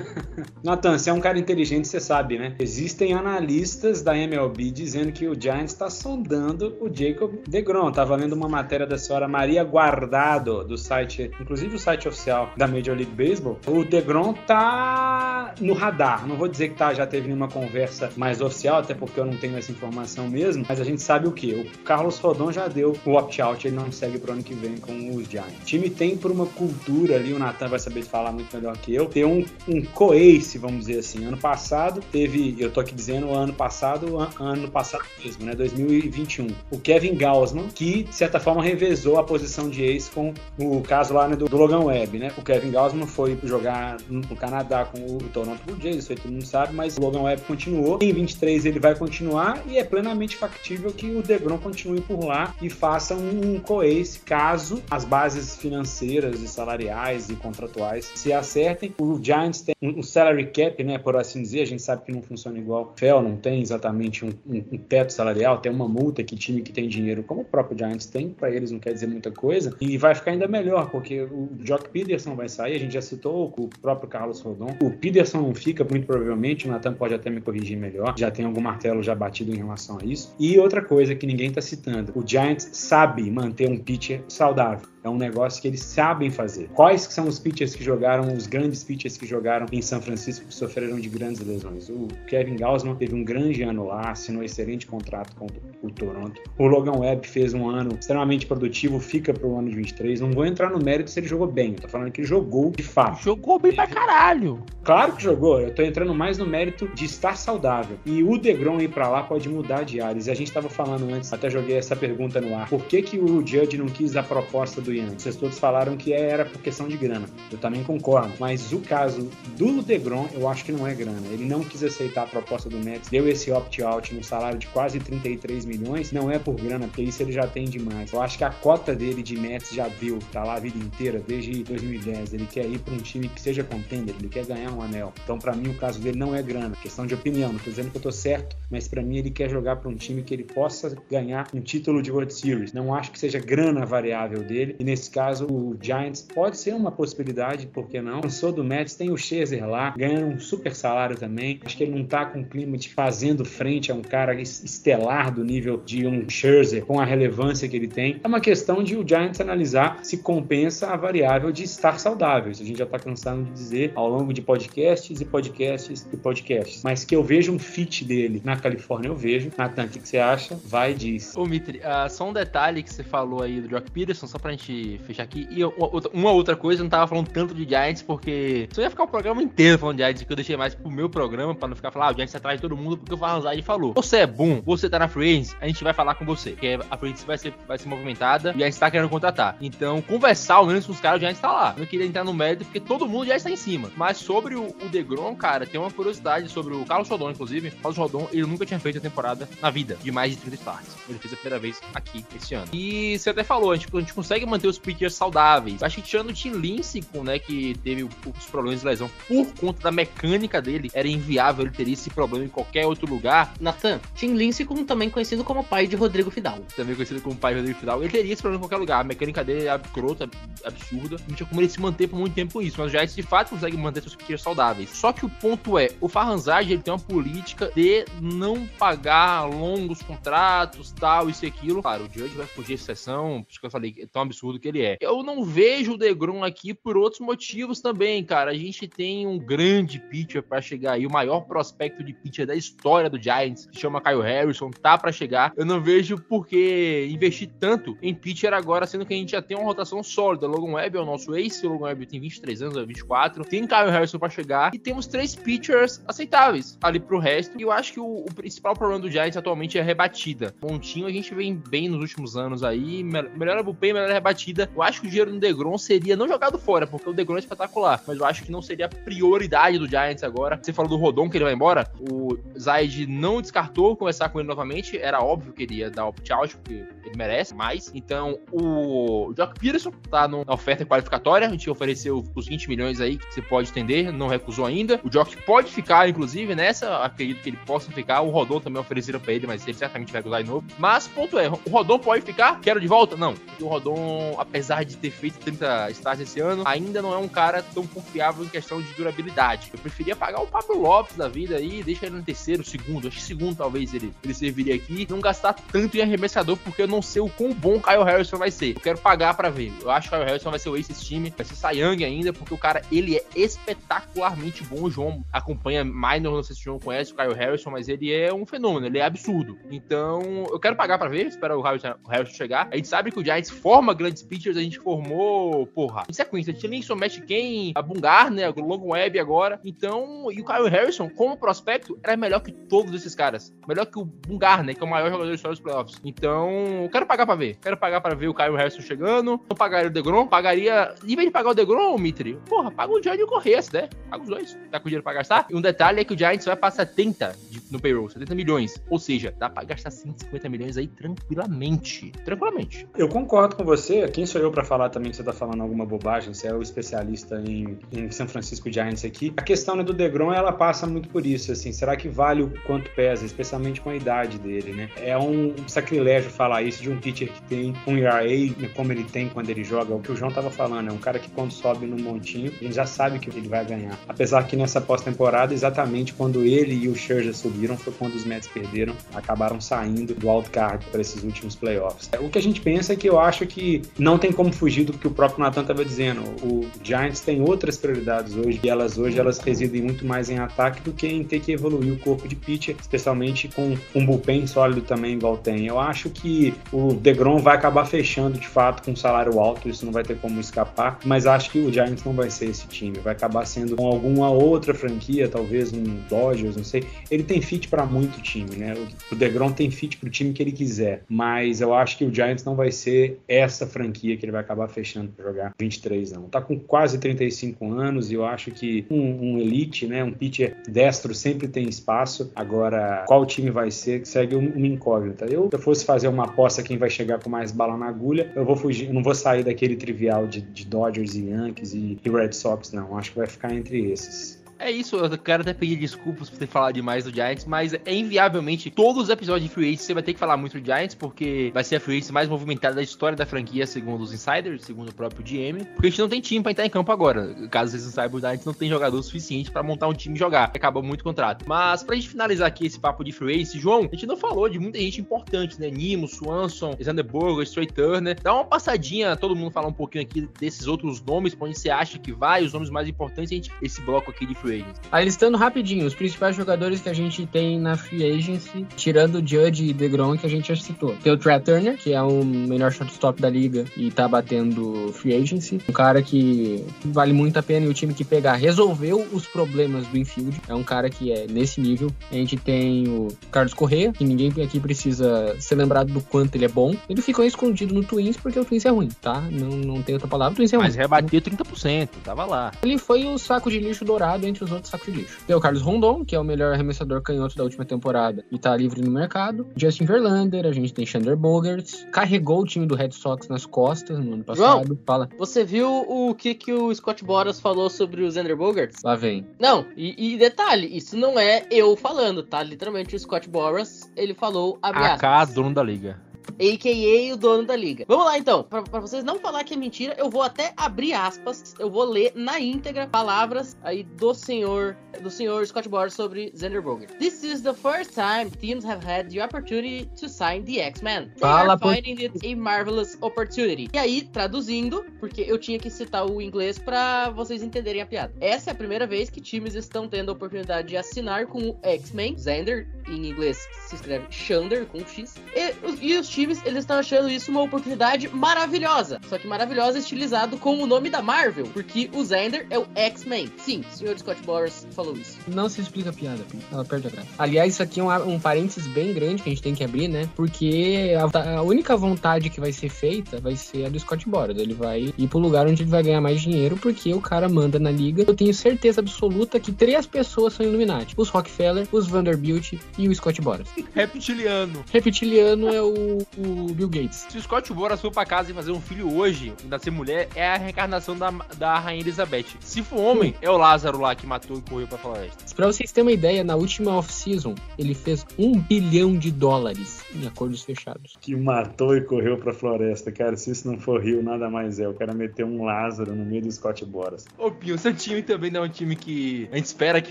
Natan, você é um cara inteligente, você sabe, né? Existem analistas da MLB dizendo que o Giants está sondando o Jacob DeGrom. Tava lendo uma matéria da senhora Maria Guardado, do site, inclusive o site oficial da Major League Baseball. O DeGrom tá no radar. Não vou dizer que tá, já teve nenhuma conversa mais oficial, até porque eu não tenho essa informação mesmo, mas a gente sabe o que? O Carlos Rodon já deu o opt-out, ele não segue pro ano que vem com os Giants. O time tem por uma cultura ali, o Natan vai saber falar muito melhor que eu, ter um, um coace, vamos dizer assim. Ano passado teve, eu tô aqui dizendo ano passado, an- ano passado mesmo, né? 2021. O Kevin Gausman, que de certa forma revezou a posição de ace com o caso lá né, do, do Logan Webb, né? O Kevin Gausman foi jogar no no Canadá com o Toronto Blue Jays, isso aí todo mundo sabe, mas o Logan Webb continuou. Em 23 ele vai continuar e é plenamente factível que o DeGrom continue por lá e faça um, um coace caso as bases financeiras e salariais e contratuais se acertem. O Giants tem um um salary cap, né, por assim dizer, a gente sabe que não funciona igual. FEL não tem exatamente um, um- um teto salarial, tem uma multa que time que tem dinheiro, como o próprio Giants tem, para eles não quer dizer muita coisa, e vai ficar ainda melhor, porque o Jock Peterson vai sair, a gente já citou o próprio Carlos Rodon. O Peterson não fica, muito provavelmente, o Nathan pode até me corrigir melhor, já tem algum martelo já batido em relação a isso. E outra coisa que ninguém está citando, o Giants sabe manter um pitcher saudável. É um negócio que eles sabem fazer. Quais são os pitchers que jogaram, os grandes pitchers que jogaram em São Francisco que sofreram de grandes lesões? O Kevin Gausman teve um grande ano lá, assinou um excelente contrato com o Toronto. O Logan Webb fez um ano extremamente produtivo, fica para o ano de 23. Não vou entrar no mérito se ele jogou bem, eu tô falando que ele jogou de fato. Jogou bem pra caralho. Claro que jogou, eu tô entrando mais no mérito de estar saudável. E o Degrom ir pra lá pode mudar de áreas. E a gente tava falando antes, até joguei essa pergunta no ar. Por que que o Judge não quis a proposta do Ian? Vocês todos falaram que era por questão de grana. Eu também concordo. Mas o caso do DeGrom, eu acho que não é grana. Ele não quis aceitar a proposta do Mets, deu esse opt-out no salário de quase 33 milhões. Não é por grana, porque isso ele já tem demais. Eu acho que a cota dele de Mets já deu, tá lá a vida inteira, desde 2010. Ele quer ir para um time que seja contender, ele quer ganhar um anel. Então, para mim, o caso dele não é grana, questão de opinião. Não tô dizendo que eu tô certo, mas para mim ele quer jogar para um time que ele possa ganhar um título de World Series. Não acho que seja grana variável dele. E nesse caso, o Giants pode ser uma possibilidade, por que não? Cansou do Mets, tem o Scherzer lá, ganhando um super salário também. Acho que ele não tá com clima de fazendo frente a um cara estelar do nível de um Scherzer, com a relevância que ele tem. É uma questão de o Giants analisar se compensa a variável de estar saudável. Isso a gente já tá cansado de dizer ao longo de podcasts e podcasts e podcasts. Mas que eu vejo um fit dele na Califórnia, eu vejo. Natan, o que você acha? Vai diz. Ô, Mitri, uh, só um detalhe que você falou aí do Jock Peterson, só pra gente fechar aqui. E uma outra coisa, eu não tava falando tanto de Giants, porque só ia ficar o programa inteiro falando de Giants, que eu deixei mais pro meu programa, pra não ficar falando, ah, o atrás de todo mundo, porque o Farhanzade falou. Você é bom, você tá na Free a gente vai falar com você, porque a Free vai ser, vai ser movimentada e a gente tá querendo contratar. Então, conversar ao menos com os caras, o Giants tá lá. Eu não queria entrar no mérito, porque todo mundo já está em cima. Mas sobre o, o DeGrom, cara, tem uma curiosidade sobre o Carlos Rodon, inclusive. O Carlos Rodon, ele nunca tinha feito a temporada na vida de mais de 30 starts. Ele fez a primeira vez aqui esse ano. E você até falou, a gente, a gente consegue manter os pitchers saudáveis. Acho que tirando o Tim Lincecum, né, que teve os problemas de lesão por conta da mecânica dele, era inviável ele teria esse problema em qualquer outro lugar. Nathan, Tim Lincecum também conhecido como pai de Rodrigo Fidal. Também conhecido como pai de Rodrigo Fidal. Ele teria esse problema em qualquer lugar. A mecânica dele é absurda, absurda. Não tinha como ele se manter por muito tempo com isso. Mas Giants de fato consegue manter seus pitchers saudáveis. Só que o ponto é, o Farranzard ele tem uma política de não pagar longos contratos, tal, isso e aquilo. Claro, o Judge vai fugir de sessão, por isso que eu falei, é tão absurdo que ele é. Eu não vejo o DeGrom aqui por outros motivos também, cara. A gente tem um grande pitcher para chegar aí, o maior prospecto de pitcher da história do Giants, que chama Kyle Harrison, tá para chegar. Eu não vejo por que investir tanto em pitcher agora, sendo que a gente já tem uma rotação sólida. Logan Webb é o nosso ace, o Logan Webb tem 23 anos, é 24. Tem Kyle Harrison para chegar e temos três pitchers aceitáveis ali pro resto. E eu acho que o, o principal problema do Giants atualmente é a rebatida. Montinho a gente vem bem nos últimos anos aí, melhor a bullpen, melhor a rebatida. Eu acho que o dinheiro no Degrom seria não jogado fora, porque o Degrom é espetacular, mas eu acho que não seria a prioridade do Giants agora. Você do Rodon que ele vai embora, o Zaid não descartou conversar com ele novamente, era óbvio que ele ia dar opt-out, porque ele merece mais. Então, o Jock Peterson tá na oferta qualificatória, a gente ofereceu os 20 milhões aí que você pode estender, não recusou ainda. O Jock pode ficar, inclusive, nessa, acredito que ele possa ficar. O Rodon também ofereceram para ele, mas ele certamente vai usar de novo. Mas, ponto é, o Rodon pode ficar? Quero de volta? Não. o Rodon, apesar de ter feito 30 starts esse ano, ainda não é um cara tão confiável em questão de durabilidade. Eu preferia pagar o Pablo Lopes da vida aí, deixa ele no terceiro, segundo, acho que segundo talvez ele, ele serviria aqui, não gastar tanto em arremessador, porque eu não sei o quão bom o Kyle Harrison vai ser. Eu quero pagar para ver. Eu acho que o Kyle Harrison vai ser o ace desse time, vai ser Sayang ainda, porque o cara, ele é espetacularmente bom. O João acompanha minor, não sei se o João conhece o Kyle Harrison, mas ele é um fenômeno, ele é absurdo. Então, eu quero pagar para ver, espero o Harrison, chegar. A gente sabe que o Giants forma grandes pitchers, a gente formou, porra, em sequência, Tillinson, Matt Ken, a Bungar, né, o Logan Webb agora. Então, e o Kyle Harrison, como prospecto, era melhor que todos esses caras. Melhor que o Bungar, né, que é o maior jogador da história dos playoffs. Então, quero pagar para ver. Quero pagar para ver o Kyle Harrison chegando. Não pagaria o DeGrom, pagaria, em vez de pagar o DeGrom, Mitri, porra, paga o Giants e o Correia, né? Paga os dois. Tá com dinheiro pra gastar? E um detalhe é que o Giants vai passar 70 de, no payroll, 70 milhões. Ou seja, dá pra gastar 150 milhões aí tranquilamente. Tranquilamente. Eu concordo com você. Quem sou eu para falar também que você tá falando alguma bobagem? Você é o especialista em, em São Francisco Giants aqui. A questão né, do DeGrom, ela passa muito por isso, assim. Será que vale o quanto pesa, especialmente com a idade dele, né? É um sacrilégio falar isso de um pitcher que tem um ERA né, como ele tem quando ele joga. O que o João tava falando, é um cara que quando sobe no montinho, gente já sabe que ele vai ganhar. Apesar que nessa pós-temporada, exatamente quando ele e o Scherzer subiram, foi quando os Mets perderam, acabaram saindo do wildcard para esses últimos playoffs. O que a gente pensa é que eu acho que não tem como fugir do que o próprio Nathan estava dizendo. O Giants tem outras prioridades hoje e elas hoje elas residem muito mais em ataque do que em ter que evoluir o corpo de pitcher, especialmente com um bullpen sólido também igual tem. Eu acho que o DeGrom vai acabar fechando de fato com um salário alto, isso não vai ter como escapar, mas acho que o Giants não vai ser esse time, vai acabar sendo com alguma outra franquia, talvez um Dodgers, não sei. Ele tem fit para muito time, né? O, o DeGrom tem fit pro time que ele quiser, mas eu acho que o Giants não vai ser essa franquia que ele vai acabar fechando para jogar 23 não. Tá com quase 35 anos e eu acho que um, um elite, né, um pitcher destro sempre tem espaço. Agora, qual time vai ser segue uma incógnita. Eu, se eu fosse fazer uma aposta quem vai chegar com mais bala na agulha, eu vou fugir, eu não vou sair daquele trivial de, de Dodgers e Yankees e, e Red Sox, não. Acho que vai ficar entre esses. É isso, eu quero até pedir desculpas por ter falado demais do Giants, mas é inviavelmente todos os episódios de Free Agents você vai ter que falar muito do Giants, porque vai ser a Free Agents mais movimentada da história da franquia, segundo os insiders, segundo o próprio GM, porque a gente não tem time pra entrar em campo agora. Caso vocês não saibam, o Giants não tem jogador suficiente para montar um time e jogar. Acabou muito o contrato. Mas pra gente finalizar aqui esse papo de Free Agents, João, a gente não falou de muita gente importante, né? Nimo, Swanson, Alexander Burger, Straight Turner. Dá uma passadinha, todo mundo falar um pouquinho aqui desses outros nomes, pra onde você acha que vai, os nomes mais importantes, a gente, esse bloco aqui de Free Agents. Aí listando rapidinho, os principais jogadores que a gente tem na Free Agency, tirando o Judge e DeGrom, que a gente já citou. Tem o Trey Turner, que é o melhor shortstop da liga e tá batendo Free Agency. Um cara que vale muito a pena e o time que pegar resolveu os problemas do infield. É um cara que é nesse nível. A gente tem o Carlos Correa, que ninguém aqui precisa ser lembrado do quanto ele é bom. Ele ficou escondido no Twins porque o Twins é ruim, tá? Não, não tem outra palavra, o Twins é ruim. Mas rebateu 30%, tava lá. Ele foi o saco de lixo dourado entre os outros sacos de lixo. Tem o Carlos Rondon, que é o melhor arremessador canhoto da última temporada e tá livre no mercado. Justin Verlander, a gente tem Chandler Bogarts, carregou o time do Red Sox nas costas no ano passado. Fala, Você viu o que, que o Scott Boras falou sobre o Xander Bogarts? lá vem. Não, e, e detalhe, isso não é eu falando, tá? Literalmente o Scott Boras, ele falou, abre aspas, AK, dono da liga. a.k.a. o dono da liga. Vamos lá então, pra, pra vocês não falar que é mentira, eu vou até abrir aspas, eu vou ler na íntegra palavras aí do senhor do senhor Scott Boras sobre Xander Bogart. This is the first time teams have had the opportunity to sign the X-Men. They Fala, are por- finding it a marvelous opportunity. E aí, traduzindo, porque eu tinha que citar o inglês pra vocês entenderem a piada. Essa é a primeira vez que times estão tendo a oportunidade de assinar com o X-Men, Xander, em inglês se escreve Xander com X. E, e os times, eles estão achando isso uma oportunidade maravilhosa. Só que maravilhosa estilizado com o nome da Marvel, porque o Xander é o X-Men. Sim, o senhor Scott Boras falou isso. Não se explica a piada, ela perde a graça. Aliás, isso aqui é um, um parênteses bem grande que a gente tem que abrir, né? Porque a, a única vontade que vai ser feita vai ser a do Scott Boras. Ele vai ir pro lugar onde ele vai ganhar mais dinheiro, porque o cara manda na liga. Eu tenho certeza absoluta que três pessoas são Illuminati: os Rockefeller, os Vanderbilt e o Scott Boras. Reptiliano. Reptiliano é o, o Bill Gates. Se o Scott Boras for pra casa e fazer um filho hoje, nascer mulher, é a reencarnação da, da Rainha Elizabeth. Se for homem, é o Lázaro lá que matou e correu pra floresta. Pra vocês terem uma ideia, na última off-season, ele fez um bilhão de dólares em acordos fechados. Que matou e correu pra floresta, cara. Se isso não for Rio, nada mais é. O cara meteu um Lázaro no meio do Scott Boras. Ô, Pio, seu time também não é um time que a gente espera que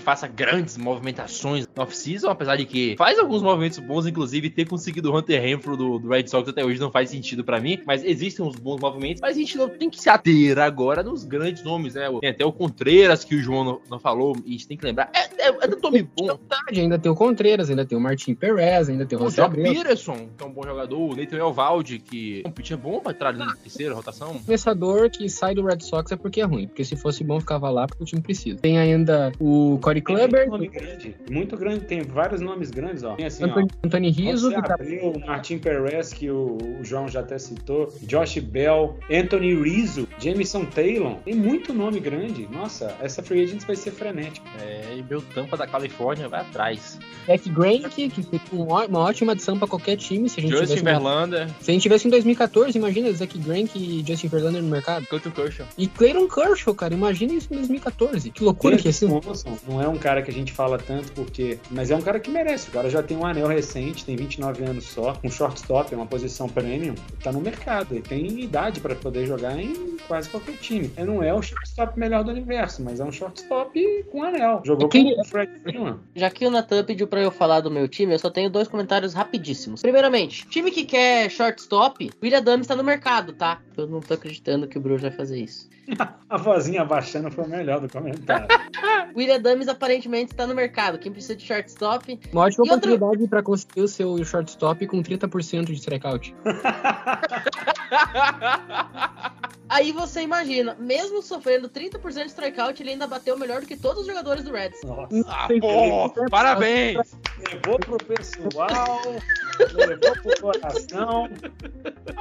faça grandes movimentações no off-season, apesar de que faz alguns movimentos bons, inclusive ter conseguido o Hunter Renfro do, do Red Sox até hoje não faz sentido pra mim, mas existem uns bons movimentos, mas a gente não tem que se ater agora nos grandes nomes, né? Tem até o Contreras, que o João não, não falou, e a gente tem que lembrar. É, é, é do Tommy bom. Verdade, ainda tem o Contreras, ainda tem o Martin Perez, ainda tem o O José Abreu. Peterson, que é um bom jogador, o Nathan Elvalde, que é um pitcher bom pra entrar ali na terceira rotação. Começador que sai do Red Sox é porque é ruim, porque se fosse bom ficava lá porque o time precisa. Tem ainda o Corey Kluber, Muito nome grande. Muito grande. Tem vários nomes grandes, ó. Tem assim, Anthony, ó. Anthony Rizzo, José tá Abreu, Martin Perez, que o, o João já até citou, Josh Bell, Anthony Rizzo, Jameson Taylor. Tem muito nome grande. Nossa, essa free agents vai ser frenética. É, e meu tampa da Califórnia vai atrás. Jack Greinke, que foi um uma ótima adição pra qualquer time. Se a gente Justin Verlander, se a gente tivesse em 2014, imagina Zack Greinke e Justin Verlander no mercado. Clayton Kershaw. E Clayton Kershaw, cara, imagina isso em 2014. Que loucura que ia ser. Swanson não é um cara que a gente fala tanto porque. Mas é um cara que merece. O cara já tem um anel recente, tem 29 anos só, um shortstop, é uma posição premium, tá no mercado. Ele tem idade pra poder jogar em quase qualquer time. Ele não é o shortstop melhor do universo, mas é um shortstop com anel. Jogou É que- com o Fred Freeman. Já que o Natan pediu pra eu falar do meu time, eu só tenho dois comentários rapidíssimos. Primeiramente, time que quer shortstop, William Adams tá no mercado, tá? Eu não tô acreditando que o Bruno vai fazer isso. A vozinha abaixando foi o melhor do comentário. William Adams aparentemente está no mercado. Quem precisa de shortstop, Uma ótima E outra- oportunidade pra conseguir o seu shortstop com 30% de strikeout. aí você imagina, mesmo sofrendo 30% de strikeout, ele ainda bateu melhor do que todos os jogadores do Reds. Nossa. Ah, pô, parabéns! levou pro pessoal, levou pro coração.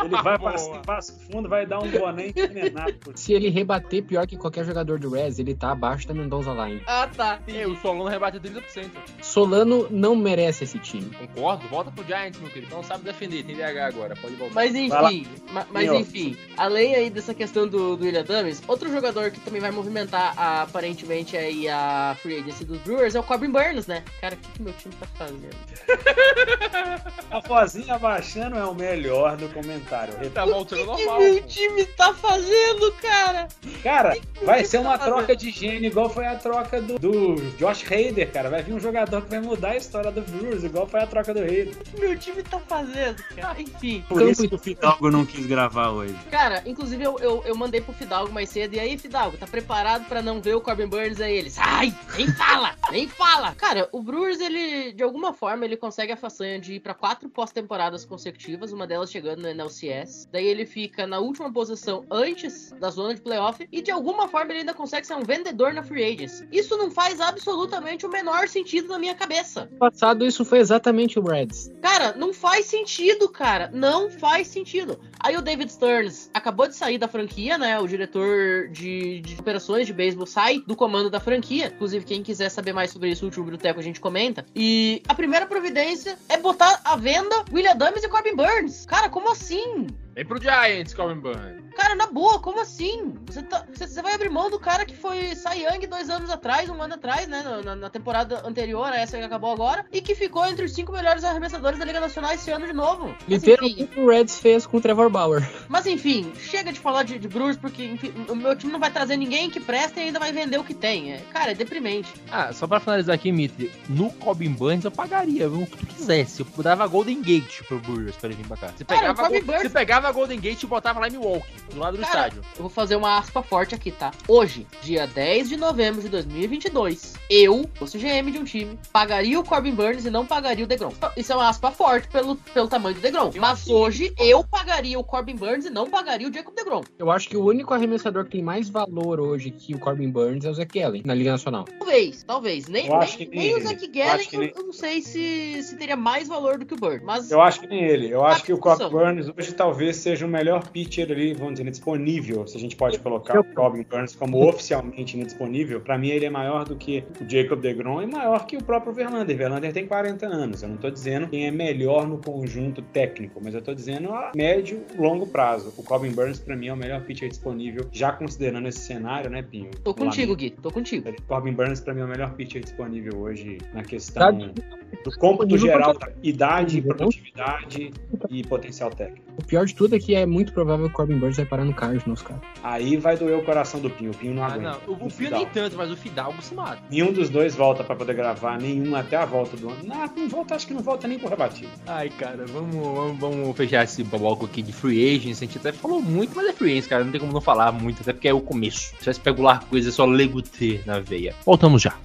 Ele vai pra Boa. passo fundo, vai dar um boné envenenado. Se ele rebater pior que qualquer jogador do Reds, ele tá abaixo da Mendonça Line. Ah, tá. É, o Solano rebateu 30%. Solano não merece esse time. Concordo? Volta pro Giants, meu querido. Não sabe defender, tem DH agora. Pode voltar. Mas enfim, ma- mas enfim, além aí dessa questão do, do William Dummies, outro jogador que também vai movimentar a- aparentemente aí a free agency dos Brewers é o Corbin Burns, né? Cara, o que, que meu time tá fazendo? A vozinha abaixando é o melhor do comentário. tá voltando O que normal. meu pô. time tá fazendo, cara? Cara, vai ser uma tá fazendo? troca de gênio igual foi a troca do, do Josh Hader, cara. Vai vir um jogador que vai mudar a história do Brewers, igual foi a troca do Hader. O que meu time tá fazendo, cara? Enfim. Por isso que o Fidalgo não quis gravar hoje. Cara, inclusive eu, eu, eu mandei pro Fidalgo mais cedo. E aí, Fidalgo, tá preparado pra não ver o Corbin Burns? Aí ele, sai, nem fala, nem fala. Cara, o Brewers, ele, de alguma forma, ele consegue a façanha de ir pra quatro pós-temporadas consecutivas, uma delas chegando no NLCS. Daí ele fica na última posição antes da zona de playoff. E de alguma forma ele ainda consegue ser um vendedor na free agents. Isso não faz absolutamente o menor sentido na minha cabeça. Passado, isso foi exatamente o Reds. Cara, não faz sentido, cara. Não faz sentido. Aí o David Stearns acabou de sair da franquia, né? O diretor de, de operações de beisebol sai do comando da franquia. Inclusive, quem quiser saber mais sobre isso, o último biblioteco a gente comenta. E a primeira providência é botar à venda William Dummies e Corbin Burns. Cara, como assim? Vem pro Giants, Corbin Burns. Cara, na boa, como assim? Você, tá- você- você vai abrir mão do cara que foi Cy Young dois anos atrás, um ano atrás, né? na- Na, na temporada anterior, a essa que acabou agora, e que ficou entre os cinco melhores arremessadores da Liga Nacional esse ano de novo. Mas enfim, Literalmente o Reds fez com o Trevor Bauer. mas enfim, chega de falar de, de Brewers, porque enfim, o meu time não vai trazer ninguém que presta e ainda vai vender o que tem. É, cara, é deprimente. Ah, só pra finalizar aqui, Mitri, no Corbin Burns eu pagaria, viu, o que tu quisesse. Eu dava Golden Gate pro Brewers pra ele vir pra cá. Você Cara, pegava, o Burns- você pegava a Golden Gate e botava lá em Milwaukee, do lado do Cara, estádio. Eu vou fazer uma aspa forte aqui, tá? Hoje, dia 10 de novembro de 2022, eu, fosse GM de um time, pagaria o Corbin Burns e não pagaria o DeGrom. Isso é uma aspa forte pelo, pelo tamanho do DeGrom. Eu Mas hoje, eu pagaria o Corbin Burns e não pagaria o Jacob DeGrom. Eu acho que o único arremessador que tem mais valor hoje que o Corbin Burns é o Zach Allen, na Liga Nacional. Talvez, talvez. Nem, Eu acho nem, que nem nem o. Zach Eu Gallen, eu, nem- eu não sei se, se teria mais valor do que o Burns. Mas Eu acho que nem ele. Eu acho que o discussão. Burns hoje talvez seja o melhor pitcher ali, vamos dizer, disponível, se a gente pode colocar o Cobb Burns como oficialmente indisponível. Pra mim ele é maior do que o Jacob DeGrom e maior que o próprio Verlander. Verlander tem 40 anos. Eu não tô dizendo quem é melhor no conjunto técnico, mas eu tô dizendo a médio, longo prazo. O Cobbin Burns pra mim é o melhor pitcher disponível, já considerando esse cenário, né, Pinho? tô contigo. Gui. Tô contigo. Corbin Burns, pra mim, é o melhor pitcher disponível hoje na questão Tá do cômputo disponível geral da idade, Disponível. produtividade e potencial técnico. O pior de tudo é que é muito provável que o Corbin Burns vai parar no Cardinals, cara. Aí vai doer o coração do Pinho. O Pinho não Ah, aguenta. não. O, o Pio Fidalgo. nem tanto, mas o Fidalgo se mata. Nenhum dos dois volta pra poder gravar, nenhum até a volta do ano. Não, não volta, acho que não volta nem por rebatido. Ai, cara, vamos, vamos, vamos fechar esse bloco aqui de free agents. A gente até falou muito, mas é free agents, cara. Não tem como não falar muito, até porque é o começo. Se vai especular coisa, é só lego T na veia. Voltamos já.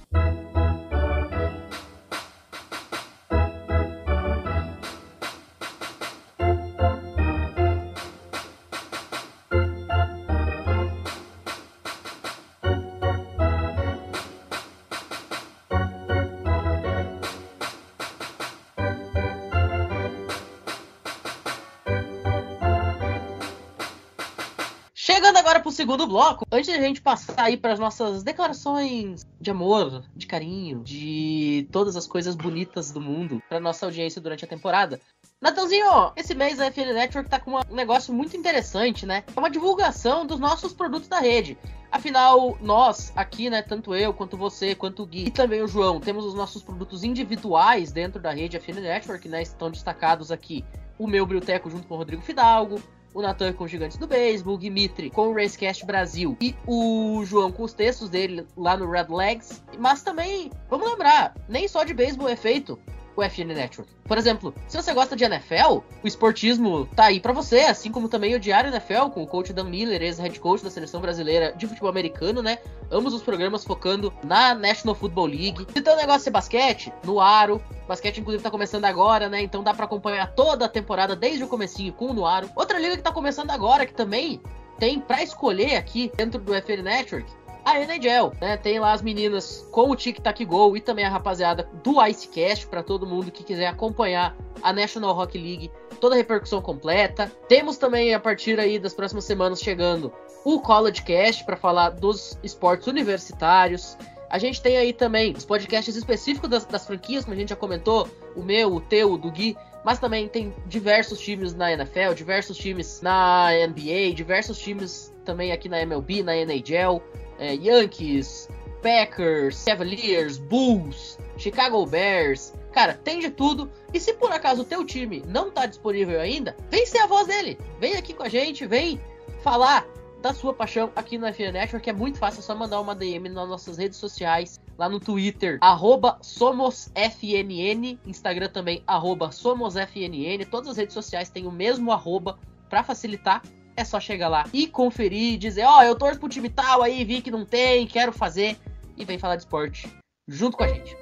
Bloco, antes de a gente passar aí para as nossas declarações de amor, de carinho, de todas as coisas bonitas do mundo para nossa audiência durante a temporada. Natanzinho, esse mês a FN Network tá com um negócio muito interessante, né? É uma divulgação dos nossos produtos da rede. Afinal, nós aqui, né, tanto eu quanto você, quanto o Gui e também o João, temos os nossos produtos individuais dentro da rede FN Network, né? Estão destacados aqui o meu Brilteco junto com o Rodrigo Fidalgo, o Natan com os Gigantes do Beisebol, o Dimitri com o Racecast Brasil e o João com os textos dele lá no Red Legs. Mas também, vamos lembrar, nem só de beisebol é feito o FN Network. Por exemplo, se você gosta de NFL, o esportismo tá aí pra você, assim como também o Diário NFL com o coach Dan Miller, ex-head coach da seleção brasileira de futebol americano, né? Ambos os programas focando na National Football League. Se teu negócio é basquete, no Aro, basquete inclusive tá começando agora, né? Então dá pra acompanhar toda a temporada desde o comecinho com o Nuaro. Outra liga que tá começando agora que também tem pra escolher aqui dentro do FN Network a NHL, né? Tem lá as meninas com o Tic Tac Go e também a rapaziada do Icecast para todo mundo que quiser acompanhar a National Hockey League, toda a repercussão completa. Temos também a partir aí das próximas semanas chegando o College Cast para falar dos esportes universitários. A gente tem aí também os podcasts específicos das, das, franquias, como a gente já comentou, o meu, o teu, o do Gui, mas também tem diversos times na NFL, diversos times na NBA, diversos times também aqui na MLB, na NHL, é, Yankees, Packers, Cavaliers, Bulls, Chicago Bears. Cara, tem de tudo. E se por acaso o teu time não tá disponível ainda, vem ser a voz dele. Vem aqui com a gente, vem falar da sua paixão aqui no FN Network. É muito fácil, é só mandar uma DM nas nossas redes sociais, lá no Twitter, SomosFNN, Instagram também, SomosFNN. Todas as redes sociais têm o mesmo arroba para facilitar. É só chegar lá e conferir, dizer, ó, oh, eu torço pro time tal aí, vi que não tem, quero fazer. E vem falar de esporte junto com a gente.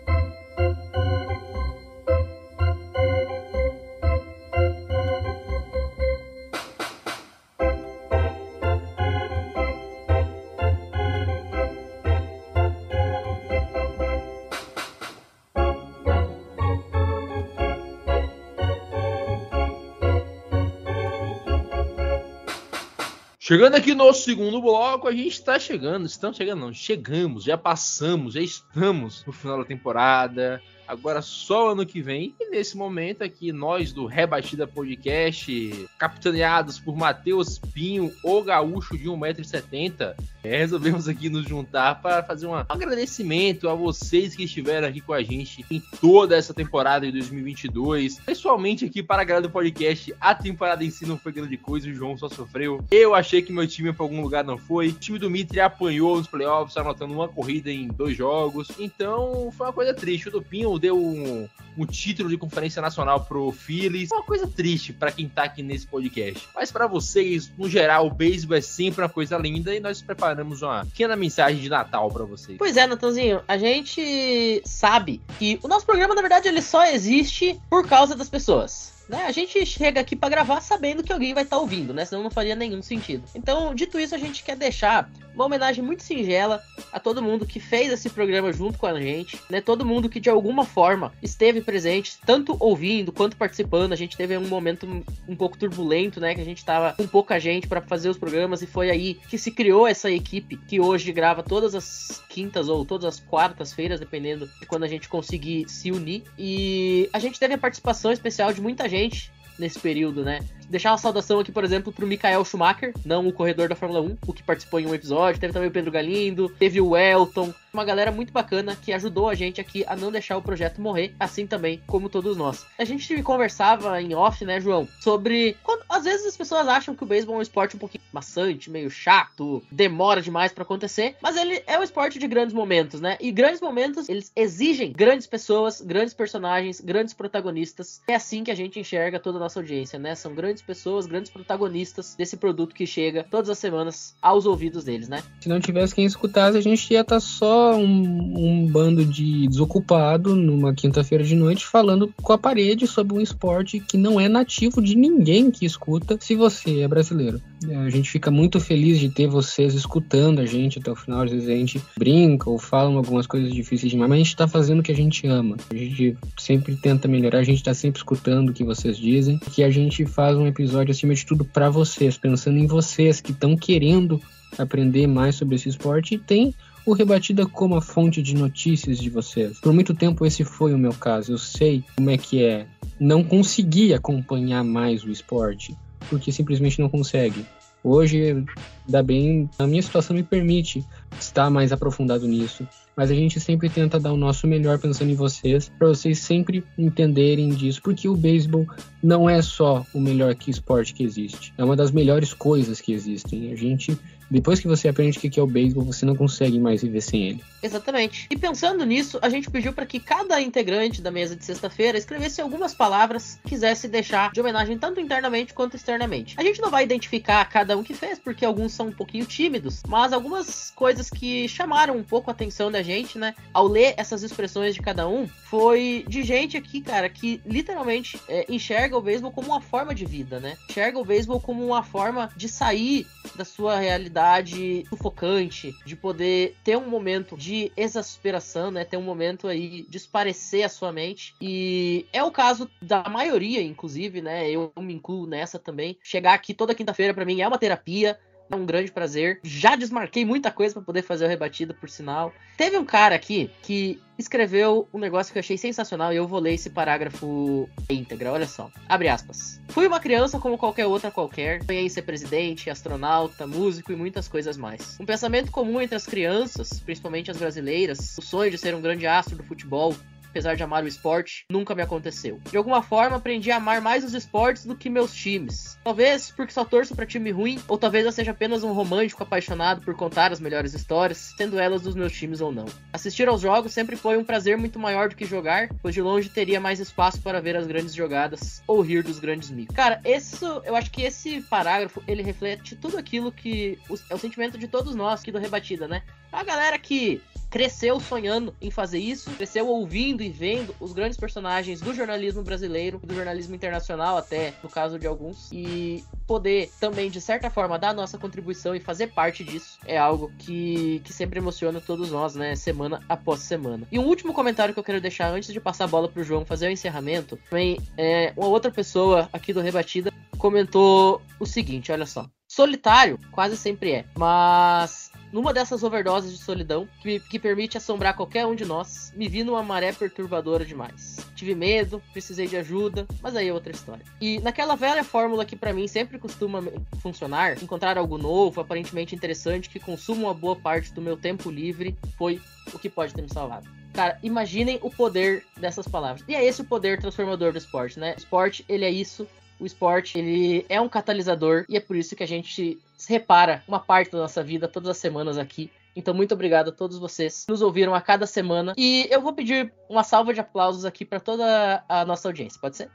Chegando aqui no segundo bloco, a gente está chegando, estamos chegando, não, chegamos, já passamos, já estamos no final da temporada agora só ano que vem. E nesse momento aqui, nós do Rebatida Podcast, capitaneados por Matheus Pinho, o gaúcho de 1,70m, é, resolvemos aqui nos juntar para fazer um agradecimento a vocês que estiveram aqui com a gente em toda essa temporada de 2022. Pessoalmente aqui para a galera do podcast, a temporada em si não foi grande coisa, o João só sofreu. Eu achei que meu time para algum lugar não foi. O time do Mitre apanhou nos playoffs, anotando uma corrida em dois jogos. Então foi uma coisa triste. O do Pinho deu um, um título de conferência nacional pro Phillies. Uma coisa triste para quem tá aqui nesse podcast. Mas para vocês, no geral, o beisebol é sempre uma coisa linda e nós preparamos uma pequena mensagem de Natal para vocês. Pois é, Natanzinho, a gente sabe que o nosso programa, na verdade, ele só existe por causa das pessoas. Né? A gente chega aqui para gravar sabendo que alguém vai estar tá ouvindo, né? Senão não faria nenhum sentido. Então, dito isso, a gente quer deixar uma homenagem muito singela a todo mundo que fez esse programa junto com a gente, né? Todo mundo que de alguma forma esteve presente, tanto ouvindo quanto participando. A gente teve um momento um pouco turbulento, né? Que a gente tava com pouca gente para fazer os programas e foi aí que se criou essa equipe que hoje grava todas as quintas ou todas as quartas-feiras, dependendo de quando a gente conseguir se unir. E a gente teve a participação especial de muita gente nesse período, né? Deixar uma saudação aqui, por exemplo, pro Michael Schumacher, não o corredor da Fórmula 1, o que participou em um episódio. Teve também o Pedro Galindo, teve o Elton, uma galera muito bacana que ajudou a gente aqui a não deixar o projeto morrer, assim também como todos nós. A gente conversava em off, né, João, sobre quando às vezes as pessoas acham que o beisebol é um esporte um pouquinho maçante, meio chato, demora demais para acontecer, mas ele é um esporte de grandes momentos, né? E grandes momentos, eles exigem grandes pessoas, grandes personagens, grandes protagonistas. É assim que a gente enxerga toda a nossa audiência, né? São grandes pessoas, grandes protagonistas desse produto que chega todas as semanas aos ouvidos deles, né? Se não tivesse quem escutasse, a gente ia estar tá só um, um bando de desocupado numa quinta-feira de noite falando com a parede sobre um esporte que não é nativo de ninguém que escuta, se você é brasileiro. É, a gente fica muito feliz de ter vocês escutando a gente até o final. Às vezes a gente brinca ou fala algumas coisas difíceis demais, mas a gente tá fazendo o que a gente ama. A gente sempre tenta melhorar, a gente tá sempre escutando o que vocês dizem, que a gente faz um episódio acima de tudo para vocês, pensando em vocês que estão querendo aprender mais sobre esse esporte e tem o Rebatida como a fonte de notícias de vocês. Por muito tempo esse foi o meu caso. Eu sei como é que é não conseguir acompanhar mais o esporte, porque simplesmente não consegue. Hoje, ainda bem, a minha situação me permite estar mais aprofundado nisso. Mas a gente sempre tenta dar o nosso melhor pensando em vocês, para vocês sempre entenderem disso, porque o beisebol não é só o melhor que esporte que existe, é uma das melhores coisas que existem. A gente depois que você aprende o que é o beisebol, você não consegue mais viver sem ele. Exatamente. E pensando nisso, a gente pediu para que cada integrante da mesa de sexta-feira escrevesse algumas palavras que quisesse deixar de homenagem tanto internamente quanto externamente. A gente não vai identificar cada um que fez, porque alguns são um pouquinho tímidos, mas algumas coisas que chamaram um pouco a atenção da gente, né, ao ler essas expressões de cada um, foi de gente aqui, cara, que literalmente é, enxerga o beisebol como uma forma de vida, né? Enxerga o beisebol como uma forma de sair da sua realidade ansiedade sufocante de poder ter um momento de exasperação, né? Ter um momento aí de esparecer a sua mente. E é o caso da maioria, inclusive, né? Eu me incluo nessa também. Chegar aqui toda quinta-feira para mim é uma terapia. É um grande prazer. Já desmarquei muita coisa para poder fazer o rebatida, por sinal. Teve um cara aqui que escreveu um negócio que eu achei sensacional e eu vou ler esse parágrafo íntegra. Olha só. Abre aspas. Fui uma criança como qualquer outra qualquer. Sonhei em ser presidente, astronauta, músico e muitas coisas mais. Um pensamento comum entre as crianças, principalmente as brasileiras, o sonho de ser um grande astro do futebol, apesar de amar o esporte, nunca me aconteceu. De alguma forma, aprendi a amar mais os esportes do que meus times. Talvez porque só torço para time ruim, ou talvez eu seja apenas um romântico apaixonado por contar as melhores histórias, sendo elas dos meus times ou não. Assistir aos jogos sempre foi um prazer muito maior do que jogar, pois de longe teria mais espaço para ver as grandes jogadas ou rir dos grandes micos. Cara, isso, eu acho que esse parágrafo ele reflete tudo aquilo que é o sentimento de todos nós aqui do Rebatida, né? A galera que cresceu sonhando em fazer isso, cresceu ouvindo e vendo os grandes personagens do jornalismo brasileiro, do jornalismo internacional até, no caso de alguns, e poder também, de certa forma, dar nossa contribuição e fazer parte disso é algo que, que sempre emociona todos nós, né, semana após semana. E um último comentário que eu quero deixar antes de passar a bola pro João fazer o encerramento, também é uma outra pessoa aqui do Rebatida comentou o seguinte, olha só. Solitário quase sempre é, mas numa dessas overdoses de solidão, que, que permite assombrar qualquer um de nós, me vi numa maré perturbadora demais. Tive medo, precisei de ajuda, mas aí é outra história. E naquela velha fórmula que para mim sempre costuma funcionar, encontrar algo novo, aparentemente interessante, que consuma uma boa parte do meu tempo livre, foi o que pode ter me salvado. Cara, imaginem o poder dessas palavras. E é esse o poder transformador do esporte, né? O esporte, ele é isso. O esporte, ele é um catalisador e é por isso que a gente repara uma parte da nossa vida todas as semanas aqui. Então, muito obrigado a todos vocês que nos ouviram a cada semana. E eu vou pedir uma salva de aplausos aqui para toda a nossa audiência, pode ser?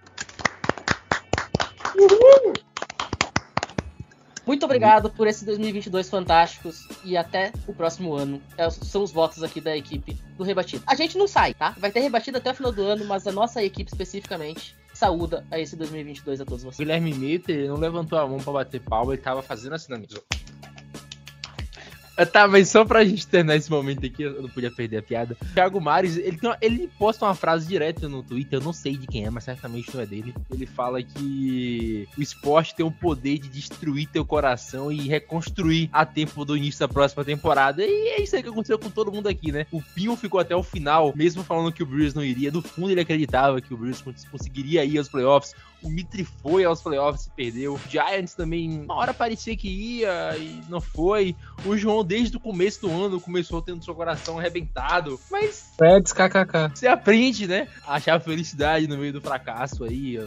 Uhul! Muito obrigado por esses 2022 fantásticos e até o próximo ano. É, são os votos aqui da equipe do Rebatido. A gente não sai, tá? Vai ter rebatido até o final do ano, mas a nossa equipe especificamente saúda a esse 2022 a todos vocês. Guilherme Mitter não levantou a mão pra bater palma, ele tava fazendo assim na mesa. Tá, mas só pra gente terminar esse momento aqui, eu não podia perder a piada. Thiago Mares, ele, tem uma, ele posta uma frase direta no Twitter, eu não sei de quem é, mas certamente não é dele. Ele fala que o esporte tem o poder de destruir teu coração e reconstruir a tempo do início da próxima temporada. E é isso aí que aconteceu com todo mundo aqui, né? O Pinho ficou até o final, mesmo falando que o Bruce não iria. No fundo, ele acreditava que o Bruce conseguiria ir aos playoffs. O Mitri foi aos playoffs e perdeu. O Giants também, uma hora parecia que ia e não foi. O João, desde o começo do ano, começou tendo seu coração arrebentado. Mas. Freds KKK. Você aprende, né? A achar felicidade no meio do fracasso aí.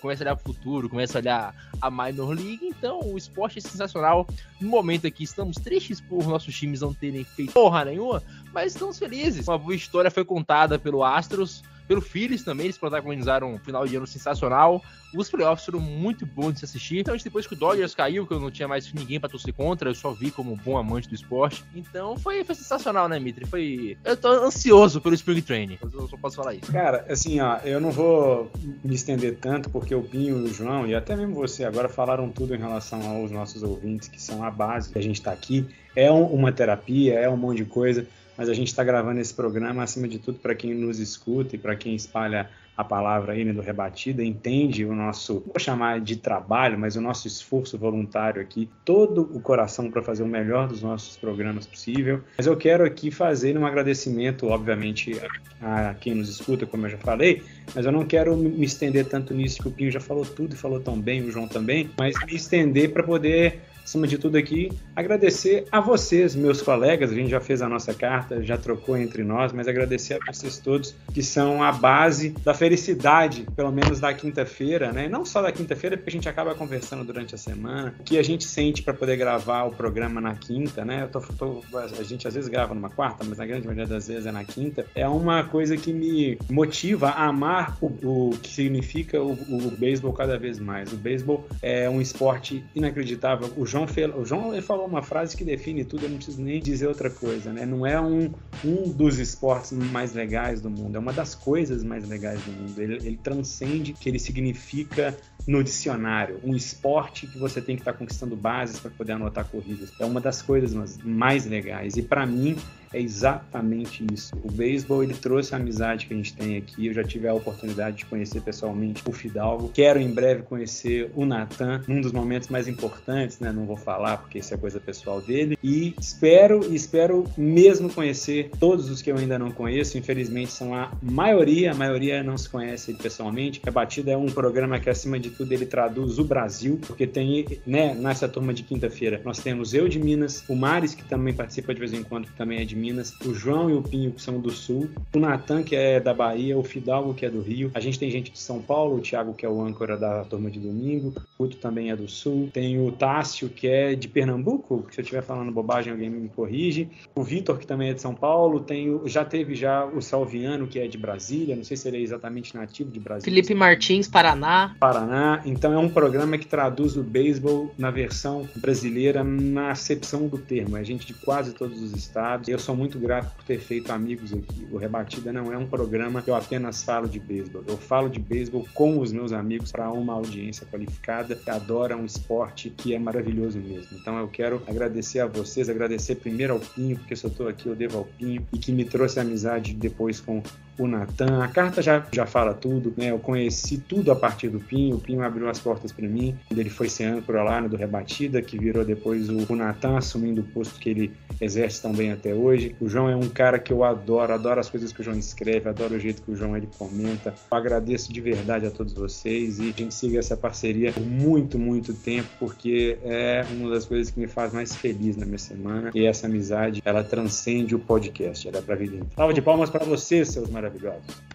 Começa a olhar pro futuro, começa a olhar a Minor League. Então, o esporte é sensacional. No momento aqui, estamos tristes por nossos times não terem feito porra nenhuma, mas estamos felizes. Uma boa história foi contada pelo Astros pelo Phillies também, eles protagonizaram um final de ano sensacional. Os playoffs foram muito bons de se assistir. Então, depois que o Dodgers caiu, que eu não tinha mais ninguém para torcer contra, eu só vi como um bom amante do esporte. Então, foi, foi sensacional, né, Mitri? Foi. Eu tô ansioso pelo Spring Training. Eu só posso falar isso. Cara, assim, ó, eu não vou me estender tanto, porque o Pinho e o João, e até mesmo você agora falaram tudo em relação aos nossos ouvintes, que são a base que a gente tá aqui. É um, uma terapia, é um monte de coisa mas a gente está gravando esse programa, acima de tudo, para quem nos escuta e para quem espalha a palavra aí né, do Rebatida, entende o nosso, vou chamar de trabalho, mas o nosso esforço voluntário aqui, todo o coração para fazer o melhor dos nossos programas possível. Mas eu quero aqui fazer um agradecimento, obviamente, a, a quem nos escuta, como eu já falei, mas eu não quero me estender tanto nisso, que o Pinho já falou tudo e falou tão bem, o João também, mas me estender para poder acima de tudo aqui, agradecer a vocês, meus colegas. A gente já fez a nossa carta, já trocou entre nós, mas agradecer a vocês todos que são a base da felicidade, pelo menos da quinta-feira, né? Não só da quinta-feira, porque a gente acaba conversando durante a semana, o que a gente sente para poder gravar o programa na quinta, né? Eu tô, tô, a gente às vezes grava numa quarta, mas na grande maioria das vezes é na quinta. É uma coisa que me motiva a amar o, o que significa o, o beisebol cada vez mais. O beisebol é um esporte inacreditável. O João, o João ele falou uma frase que define tudo, eu não preciso nem dizer outra coisa, né? Não é um, um dos esportes mais legais do mundo, é uma das coisas mais legais do mundo. Ele, ele transcende que ele significa no dicionário, um esporte que você tem que estar tá conquistando bases para poder anotar corridas. É uma das coisas mais legais. E para mim, é exatamente isso. O beisebol ele trouxe a amizade que a gente tem aqui. Eu já tive a oportunidade de conhecer pessoalmente o Fidalgo. Quero em breve conhecer o Natan, num dos momentos mais importantes, né? Não vou falar porque isso é coisa pessoal dele. E espero espero mesmo conhecer todos os que eu ainda não conheço. Infelizmente são a maioria, a maioria não se conhece pessoalmente. A Batida é um programa que acima de tudo ele traduz o Brasil, porque tem, né, nessa turma de quinta-feira, nós temos eu de Minas, o Mares que também participa de vez em quando, que também é de Minas, o João e o Pinho, que são do Sul, o Natan, que é da Bahia, o Fidalgo, que é do Rio. A gente tem gente de São Paulo, o Thiago, que é o âncora da turma de domingo, o Guto também é do Sul. Tem o Tássio, que é de Pernambuco, se eu estiver falando bobagem, alguém me corrige. O Vitor, que também é de São Paulo. Tem o, já teve já o Salviano, que é de Brasília, não sei se ele é exatamente nativo de Brasília. Felipe Martins, Paraná. Paraná. Então é um programa que traduz o beisebol na versão brasileira, na acepção do termo. É gente de quase todos os estados. Eu sou muito grato por ter feito amigos aqui. O Rebatida não é um programa que eu apenas falo de beisebol. Eu falo de beisebol com os meus amigos para uma audiência qualificada que adora um esporte que é maravilhoso mesmo. Então eu quero agradecer a vocês, agradecer primeiro ao Pinho, porque se eu estou aqui eu devo ao Pinho e que me trouxe amizade depois com o Natan. A carta já, já fala tudo, né? Eu conheci tudo a partir do Pinho. O Pinho abriu as portas para mim. Ele foi ser âncora lá no do Rebatida, que virou depois o, o Natan assumindo o posto que ele exerce tão bem até hoje. O João é um cara que eu adoro, adoro as coisas que o João escreve, adoro o jeito que o João ele comenta. Eu agradeço de verdade a todos vocês e a gente siga essa parceria por muito, muito tempo, porque é uma das coisas que me faz mais feliz na minha semana. E essa amizade, ela transcende o podcast, ela é pra vida inteira. Salva de palmas para vocês, seus maravilhosos maravilhosos.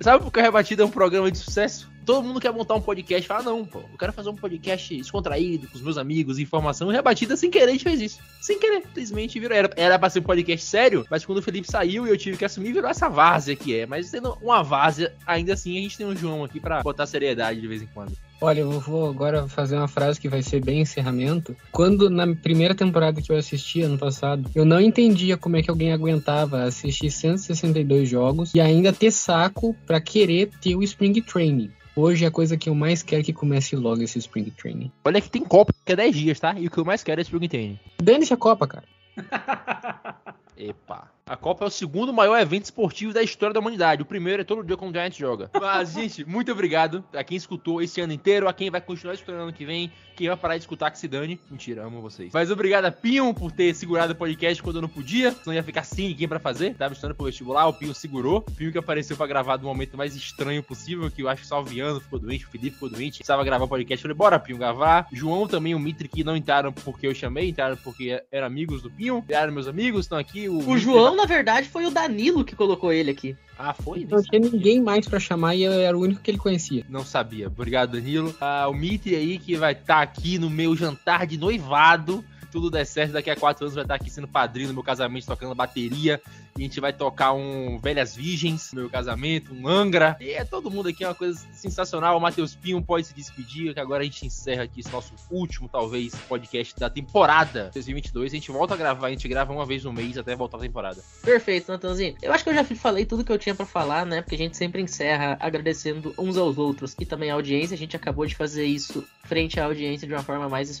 Sabe por que a Rebatida é um programa de sucesso? Todo mundo quer montar um podcast fala, não, pô, eu quero fazer um podcast descontraído com os meus amigos, informação. E Rebatida, sem querer, a gente fez isso. Sem querer, simplesmente virou. Era, era pra ser um podcast sério, mas quando o Felipe saiu e eu tive que assumir, virou essa várzea que é. Mas tendo uma várzea, ainda assim, a gente tem um João aqui pra botar seriedade de vez em quando. Olha, eu vou agora fazer uma frase que vai ser bem encerramento. Quando na primeira temporada que eu assisti ano passado, eu não entendia como é que alguém aguentava assistir 162 jogos e ainda ter saco para querer ter o Spring Training. Hoje a coisa que eu mais quero é que comece logo esse Spring Training. Olha que tem Copa que é 10 dias, tá? E o que eu mais quero é Spring Training. Dane-se a Copa, cara. Epa. A Copa é o segundo maior evento esportivo da história da humanidade. O primeiro é todo dia quando o Giants joga. Mas, gente, muito obrigado a quem escutou esse ano inteiro, a quem vai continuar escutando ano que vem, quem vai parar de escutar que se dane. Mentira, amo vocês. Mas obrigado a Pinho por ter segurado o podcast quando eu não podia, senão ia ficar sem ninguém pra fazer. Tava estudando pro vestibular, o Pinho segurou. O Pinho que apareceu pra gravar do momento mais estranho possível, que eu acho que o Viano ficou doente, o Felipe ficou doente. Precisava gravar o podcast. Falei, bora, Pinho, gravar. João também, o Mitri, que não entraram porque eu chamei, entraram porque eram amigos do Pinho. Eram meus amigos, estão aqui. O, o João, na verdade, foi o Danilo que colocou ele aqui. Ah, foi? Não tinha ninguém mais para chamar e eu era o único que ele conhecia. Não sabia. Obrigado, Danilo. Ah, o Mitri aí que vai estar tá aqui no meu jantar de noivado tudo der certo, daqui a quatro anos vai estar aqui sendo padrinho no meu casamento, tocando bateria. A gente vai tocar um Velhas Virgens meu casamento, um Angra. E é todo mundo aqui, é uma coisa sensacional. O Matheus Pinho pode se despedir, que agora a gente encerra aqui esse nosso último, talvez, podcast da temporada 2022. A gente volta a gravar, a gente grava uma vez no mês até voltar a temporada. Perfeito, Natanzinho. Eu acho que eu já falei tudo que eu tinha para falar, né? Porque a gente sempre encerra agradecendo uns aos outros e também a audiência. A gente acabou de fazer isso frente à audiência de uma forma mais,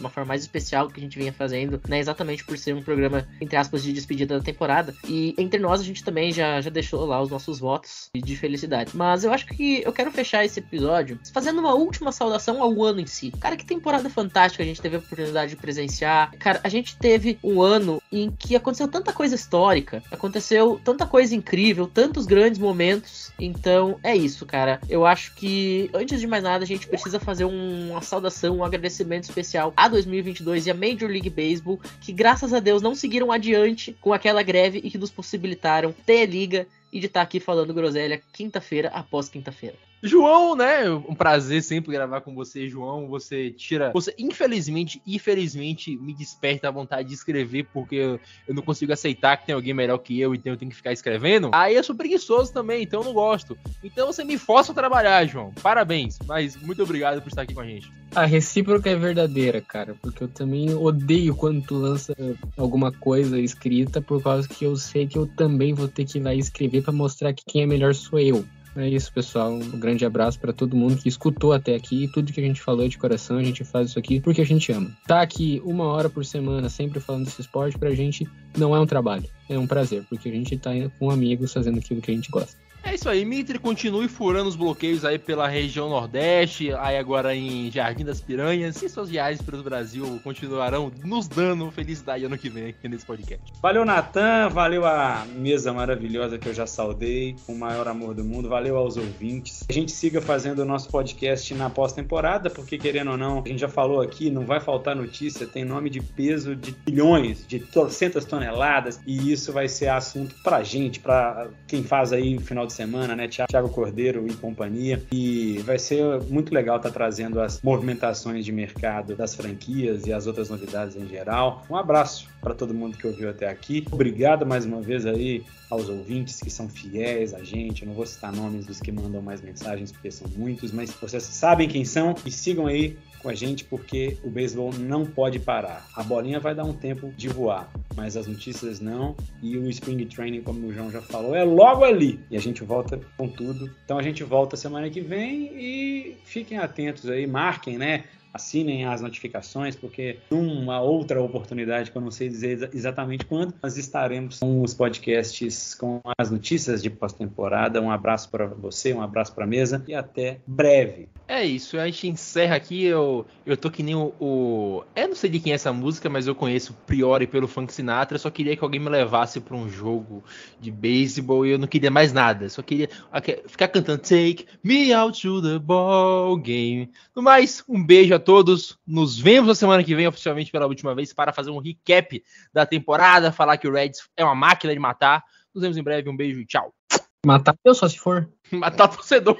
uma forma mais especial que a gente vinha fazendo, né? Exatamente por ser um programa, entre aspas, de despedida da temporada. E entre nós a gente também já, já deixou lá os nossos votos de felicidade. Mas eu acho que eu quero fechar esse episódio fazendo uma última saudação ao ano em si. Cara, que temporada fantástica a gente teve a oportunidade de presenciar. Cara, a gente teve um ano em que aconteceu tanta coisa histórica, aconteceu tanta coisa incrível, tantos grandes momentos. Então é isso, cara. Eu acho que antes de mais nada a gente precisa fazer uma saudação, um agradecimento especial a 2022 e a Major League Baseball, que graças a Deus não seguiram adiante com aquela greve e que nos possibilitaram ter liga e de estar aqui falando groselha quinta-feira após quinta-feira. João, né? Um prazer sempre gravar com você, João. Você tira. Você, infelizmente, infelizmente, me desperta a vontade de escrever, porque eu, não consigo aceitar que tem alguém melhor que eu, então eu tenho que ficar escrevendo. Aí eu sou preguiçoso também, então eu não gosto. Então você me força a trabalhar, João. Parabéns. Mas muito obrigado por estar aqui com a gente. A recíproca é verdadeira, cara, porque eu também odeio quando tu lança alguma coisa escrita, por causa que eu sei que eu também vou ter que ir lá escrever para mostrar que quem é melhor sou eu. É isso, pessoal. Um grande abraço para todo mundo que escutou até aqui. Tudo que a gente falou é de coração, a gente faz isso aqui porque a gente ama. Tá aqui uma hora por semana, sempre falando desse esporte, pra gente não é um trabalho, é um prazer, porque a gente tá com amigos fazendo aquilo que a gente gosta. É isso aí, Mitre, continue furando os bloqueios aí pela região Nordeste, aí agora em Jardim das Piranhas. E suas viagens pelo Brasil continuarão nos dando felicidade ano que vem aqui nesse podcast. Valeu, Natan, valeu a mesa maravilhosa que eu já saudei, com o maior amor do mundo, valeu aos ouvintes. A gente siga fazendo o nosso podcast na pós-temporada, porque querendo ou não, a gente já falou aqui, não vai faltar notícia, tem nome de peso de bilhões, de trocentas toneladas, e isso vai ser assunto pra gente, pra quem faz aí o final de semana, né? Thiago Cordeiro e companhia. E vai ser muito legal estar tá trazendo as movimentações de mercado das franquias e as outras novidades em geral. Um abraço para todo mundo que ouviu até aqui. Obrigado mais uma vez aí aos ouvintes que são fiéis a gente. Eu não vou citar nomes dos que mandam mais mensagens, porque são muitos, mas vocês sabem quem são e sigam aí com a gente porque o beisebol não pode parar. A bolinha vai dar um tempo de voar, mas as notícias não. E o Spring Training, como o João já falou, é logo ali. E a gente volta com tudo. Então a gente volta semana que vem e fiquem atentos aí, marquem, né? Assinem as notificações, porque numa outra oportunidade, que eu não sei dizer exatamente quando, nós estaremos com os podcasts com as notícias de pós-temporada. Um abraço para você, um abraço para a mesa e até breve. É isso, a gente encerra aqui. Eu, eu tô que nem o, o. Eu não sei de quem é essa música, mas eu conheço Priori pelo Funk Sinatra. Eu só queria que alguém me levasse para um jogo de beisebol e eu não queria mais nada. Só queria ficar cantando Take Me Out to the Ball Game. No mais, um beijo a todos. Nos vemos na semana que vem, oficialmente pela última vez, para fazer um recap da temporada, falar que o Reds é uma máquina de matar. Nos vemos em breve. Um beijo e tchau. Matar eu só se for. Matar torcedor.